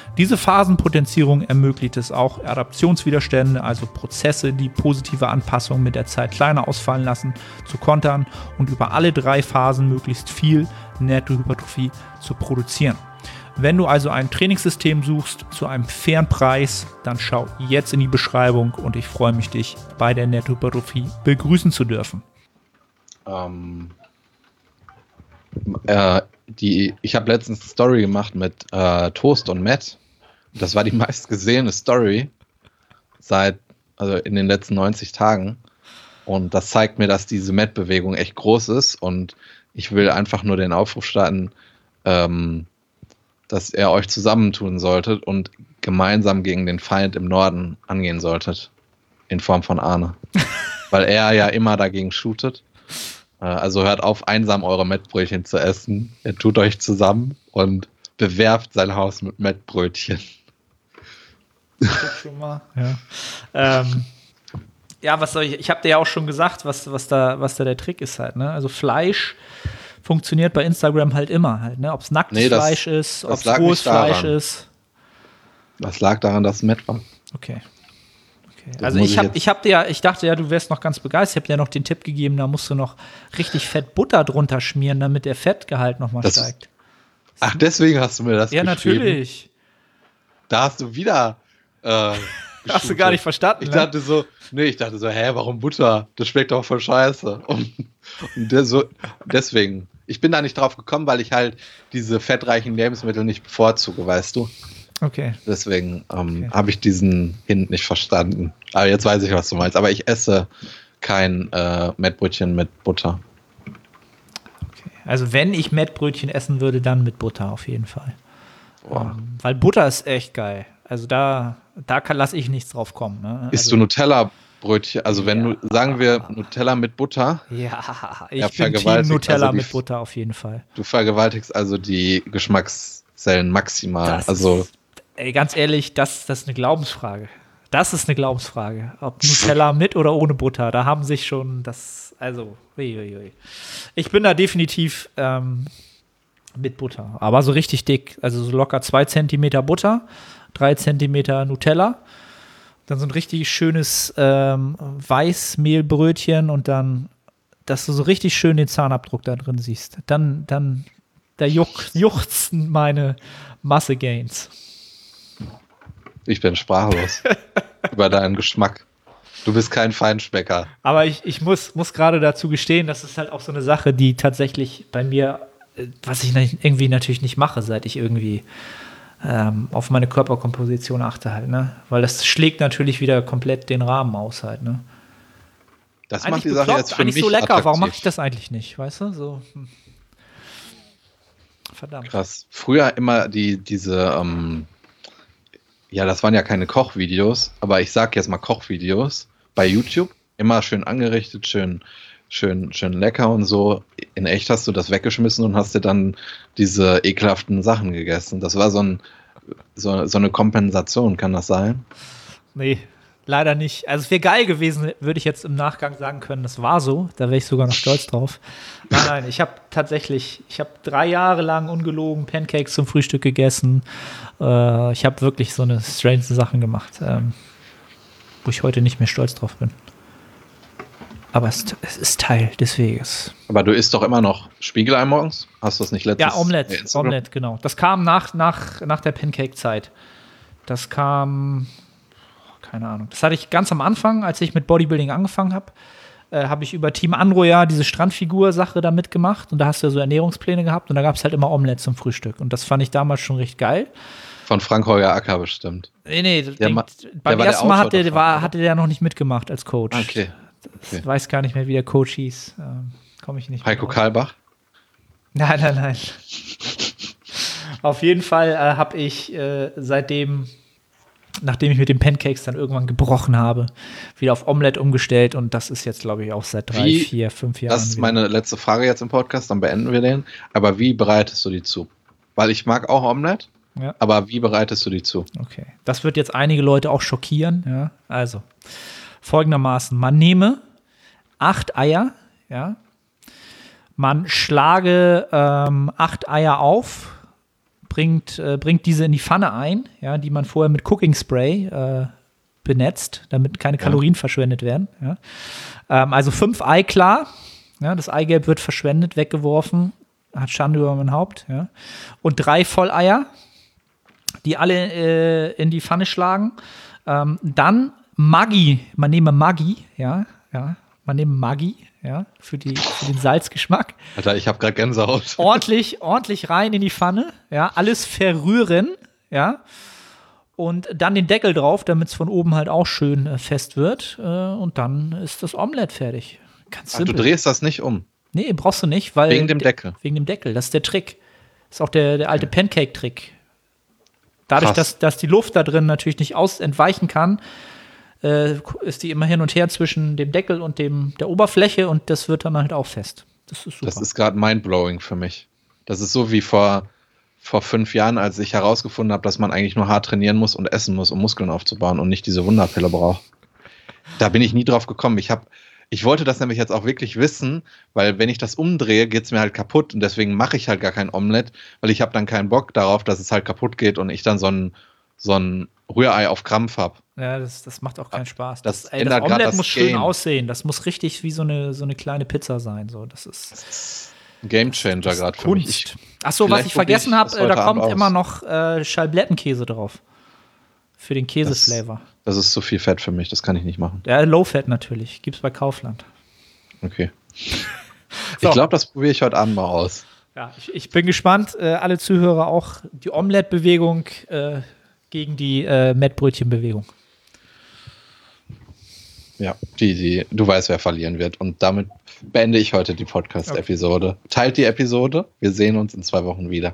Diese Phasenpotenzierung ermöglicht es auch, Adaptionswiderstände, also Prozesse, die positive Anpassungen mit der Zeit kleiner ausfallen lassen, zu kontern und über alle drei Phasen möglichst viel Nettohypertrophie zu produzieren. Wenn du also ein Trainingssystem suchst zu einem fairen Preis, dann schau jetzt in die Beschreibung und ich freue mich, dich bei der Nettohypertrophie begrüßen zu dürfen. Ähm, äh, die, ich habe letztens eine Story gemacht mit äh, Toast und Matt. Das war die meistgesehene Story seit, also in den letzten 90 Tagen. Und das zeigt mir, dass diese Met-Bewegung echt groß ist. Und ich will einfach nur den Aufruf starten, ähm, dass ihr euch zusammentun solltet und gemeinsam gegen den Feind im Norden angehen solltet. In Form von Arne. Weil er ja immer dagegen shootet. Äh, also hört auf, einsam eure Mettbrötchen zu essen. Ihr tut euch zusammen und bewerft sein Haus mit Mettbrötchen schon mal. Ja. Ähm, ja, was soll ich? Ich habe dir ja auch schon gesagt, was, was, da, was da der Trick ist halt. Ne? Also Fleisch funktioniert bei Instagram halt immer halt. Ne? Ob es nacktes nee, das, Fleisch ist, ob es rohes Fleisch ist. Das lag daran, dass es Matt war. Okay. okay. Also ich habe ich hab dir ich dachte ja, du wärst noch ganz begeistert. Ich habe dir noch den Tipp gegeben, da musst du noch richtig fett Butter drunter schmieren, damit der Fettgehalt nochmal steigt. Ach, deswegen hast du mir das Ja, natürlich. Da hast du wieder äh, Hast du gar nicht verstanden? Ich ne? dachte so, nee, ich dachte so, hä, warum Butter? Das schmeckt doch voll scheiße. Und, und der so, deswegen. Ich bin da nicht drauf gekommen, weil ich halt diese fettreichen Lebensmittel nicht bevorzuge, weißt du? Okay. Deswegen ähm, okay. habe ich diesen Hint nicht verstanden. Aber jetzt weiß ich, was du meinst. Aber ich esse kein äh, Mettbrötchen mit Butter. Okay. Also wenn ich Mettbrötchen essen würde, dann mit Butter auf jeden Fall. Ähm, weil Butter ist echt geil. Also da, da lasse ich nichts drauf kommen. Ne? Isst also, du Nutella-Brötchen? Also wenn Ja. du, sagen wir Nutella mit Butter, Ja, ich Ja, bin Team vergewaltigt Nutella also die- mit Butter auf jeden Fall. du vergewaltigst also die Geschmackszellen maximal. Das also ist, ey, ganz ehrlich, das, das ist eine Glaubensfrage. Das ist eine Glaubensfrage. Ob Nutella mit oder ohne Butter. Da haben sich schon das, also, ui, ui, ui. Ich bin da definitiv ähm, mit Butter. Aber so richtig dick. Also so locker zwei Zentimeter Butter, drei Zentimeter Nutella. Dann so ein richtig schönes ähm, Weißmehlbrötchen und dann, dass du so richtig schön den Zahnabdruck da drin siehst. Dann, dann, da juch, juchzen meine Masse-Gains. ich bin sprachlos über deinen Geschmack. Du bist kein Feinschmecker. Aber ich, ich muss, muss gerade dazu gestehen, das ist halt auch so eine Sache, die tatsächlich bei mir, äh, was ich irgendwie natürlich nicht mache, seit ich irgendwie ähm, auf meine Körperkomposition achte halt, ne? Weil das schlägt natürlich wieder komplett den Rahmen aus halt, ne? Das macht Eigentlich die Sache bekloppt, jetzt für mich so lecker, warum attraktiv. mache ich das eigentlich nicht, weißt du? So. hm. Verdammt. Krass. Früher immer die, diese, ähm, ja, das waren ja keine Kochvideos, aber ich sag jetzt mal Kochvideos bei YouTube. Immer schön angerichtet, schön, schön, schön lecker und so. In echt hast du das weggeschmissen und hast dir dann diese ekelhaften Sachen gegessen. Das war so, ein, so, so eine Kompensation, kann das sein? Nee, leider nicht. Also es wäre geil gewesen, würde ich jetzt im Nachgang sagen können, das war so. Da wäre ich sogar noch stolz drauf. Nein, nein, ich habe tatsächlich, ich habe drei Jahre lang ungelogen Pancakes zum Frühstück gegessen. Äh, ich habe wirklich so eine strange Sachen gemacht, ähm, wo ich heute nicht mehr stolz drauf bin. Aber es, es ist Teil des Weges. Aber du isst doch immer noch Spiegelei morgens? Hast du das nicht letztes Ja, Omelette? Omelette, genau. Das kam nach, nach, nach der Pancake-Zeit. Das kam, keine Ahnung. Das hatte ich ganz am Anfang, als ich mit Bodybuilding angefangen habe, äh, habe ich über Team Andro ja diese Strandfigur-Sache da mitgemacht und da hast du ja so Ernährungspläne gehabt und da gab es halt immer Omelette zum Frühstück und das fand ich damals schon recht geil. Von Frank Holger Acker bestimmt. Nee, nee, denk, ma- beim der ersten Mal Autor hat der, davon, war, hatte der noch nicht mitgemacht als Coach. Okay. Ich okay. weiß gar nicht mehr, wie der Coach hieß. Ähm, Komme ich nicht Heiko. Kalbach? Nein, nein, nein. Auf jeden Fall äh, habe ich äh, seitdem, nachdem ich mit den Pancakes dann irgendwann gebrochen habe, wieder auf Omelette umgestellt und das ist jetzt, glaube ich, auch seit drei, Wie- vier, fünf Jahren. Das ist wieder. meine letzte Frage jetzt im Podcast, dann beenden wir den. Aber wie bereitest du die zu? Weil ich mag auch Omelette, Ja. aber wie bereitest du die zu? Okay. Das wird jetzt einige Leute auch schockieren. Ja. Also, folgendermaßen: Man nehme acht Eier, ja. Man schlage ähm, acht Eier auf, bringt, äh, bringt diese in die Pfanne ein, ja, die man vorher mit Cooking Spray äh, benetzt, damit keine Kalorien verschwendet werden. Ja. Ähm, also fünf Ei klar. Ja, das Eigelb wird verschwendet, weggeworfen, hat Schande über mein Haupt. Ja. Und drei Volleier, die alle äh, in die Pfanne schlagen. Ähm, dann Maggi, man nehme Maggi, ja, ja, man nehme Maggi, ja, für, die, für den Salzgeschmack. Alter, ich habe gerade Gänsehaut. Ordentlich, ordentlich rein in die Pfanne, ja, alles verrühren, ja. Und dann den Deckel drauf, damit es von oben halt auch schön äh, fest wird. Äh, und dann ist das Omelett fertig. Ganz Ach, du simpel. drehst das nicht um. Nee, brauchst du nicht, weil. Wegen dem Deckel. Wegen dem Deckel. Das ist der Trick. Das ist auch der, der alte Pancake-Trick. Dadurch, Krass. dass, dass die Luft da drin natürlich nicht aus entweichen kann, äh, ist die immer hin und her zwischen dem Deckel und dem, der Oberfläche und das wird dann halt auch fest. Das ist super. Das ist gerade mindblowing für mich. Das ist so wie vor, vor fünf Jahren, als ich herausgefunden habe, dass man eigentlich nur hart trainieren muss und essen muss, um Muskeln aufzubauen und nicht diese Wunderpille braucht. Da bin ich nie drauf gekommen. Ich habe ich wollte das nämlich jetzt auch wirklich wissen, weil wenn ich das umdrehe, geht es mir halt kaputt und deswegen mache ich halt gar kein Omelett, weil ich habe dann keinen Bock darauf, dass es halt kaputt geht und ich dann so ein, so ein Rührei auf Krampf habe. ja, das, das macht auch keinen Spaß. Das ey, ändert das grad Omelett das muss schön Game. aussehen. Das muss richtig wie so eine, so eine kleine Pizza sein. So, das ist Ein Gamechanger gerade für mich. Kunst. Achso, was ich vergessen ich habe, das äh, da kommt Abend aus. immer noch äh, Scheiblettenkäse drauf. Für den Käseflavor. Das ist zu viel Fett für mich, das kann ich nicht machen. Ja, Low Fat natürlich. Gibt's bei Kaufland. Okay. So. Ich glaube, das probiere ich heute Abend mal aus. Ja, ich, ich bin gespannt. Äh, alle Zuhörer auch. Die Omelette-Bewegung äh, gegen die äh, Mettbrötchen-Bewegung. Ja, die, die, du weißt, wer verlieren wird. Und damit beende ich heute die Podcast-Episode. Teilt die Episode. Wir sehen uns in zwei Wochen wieder.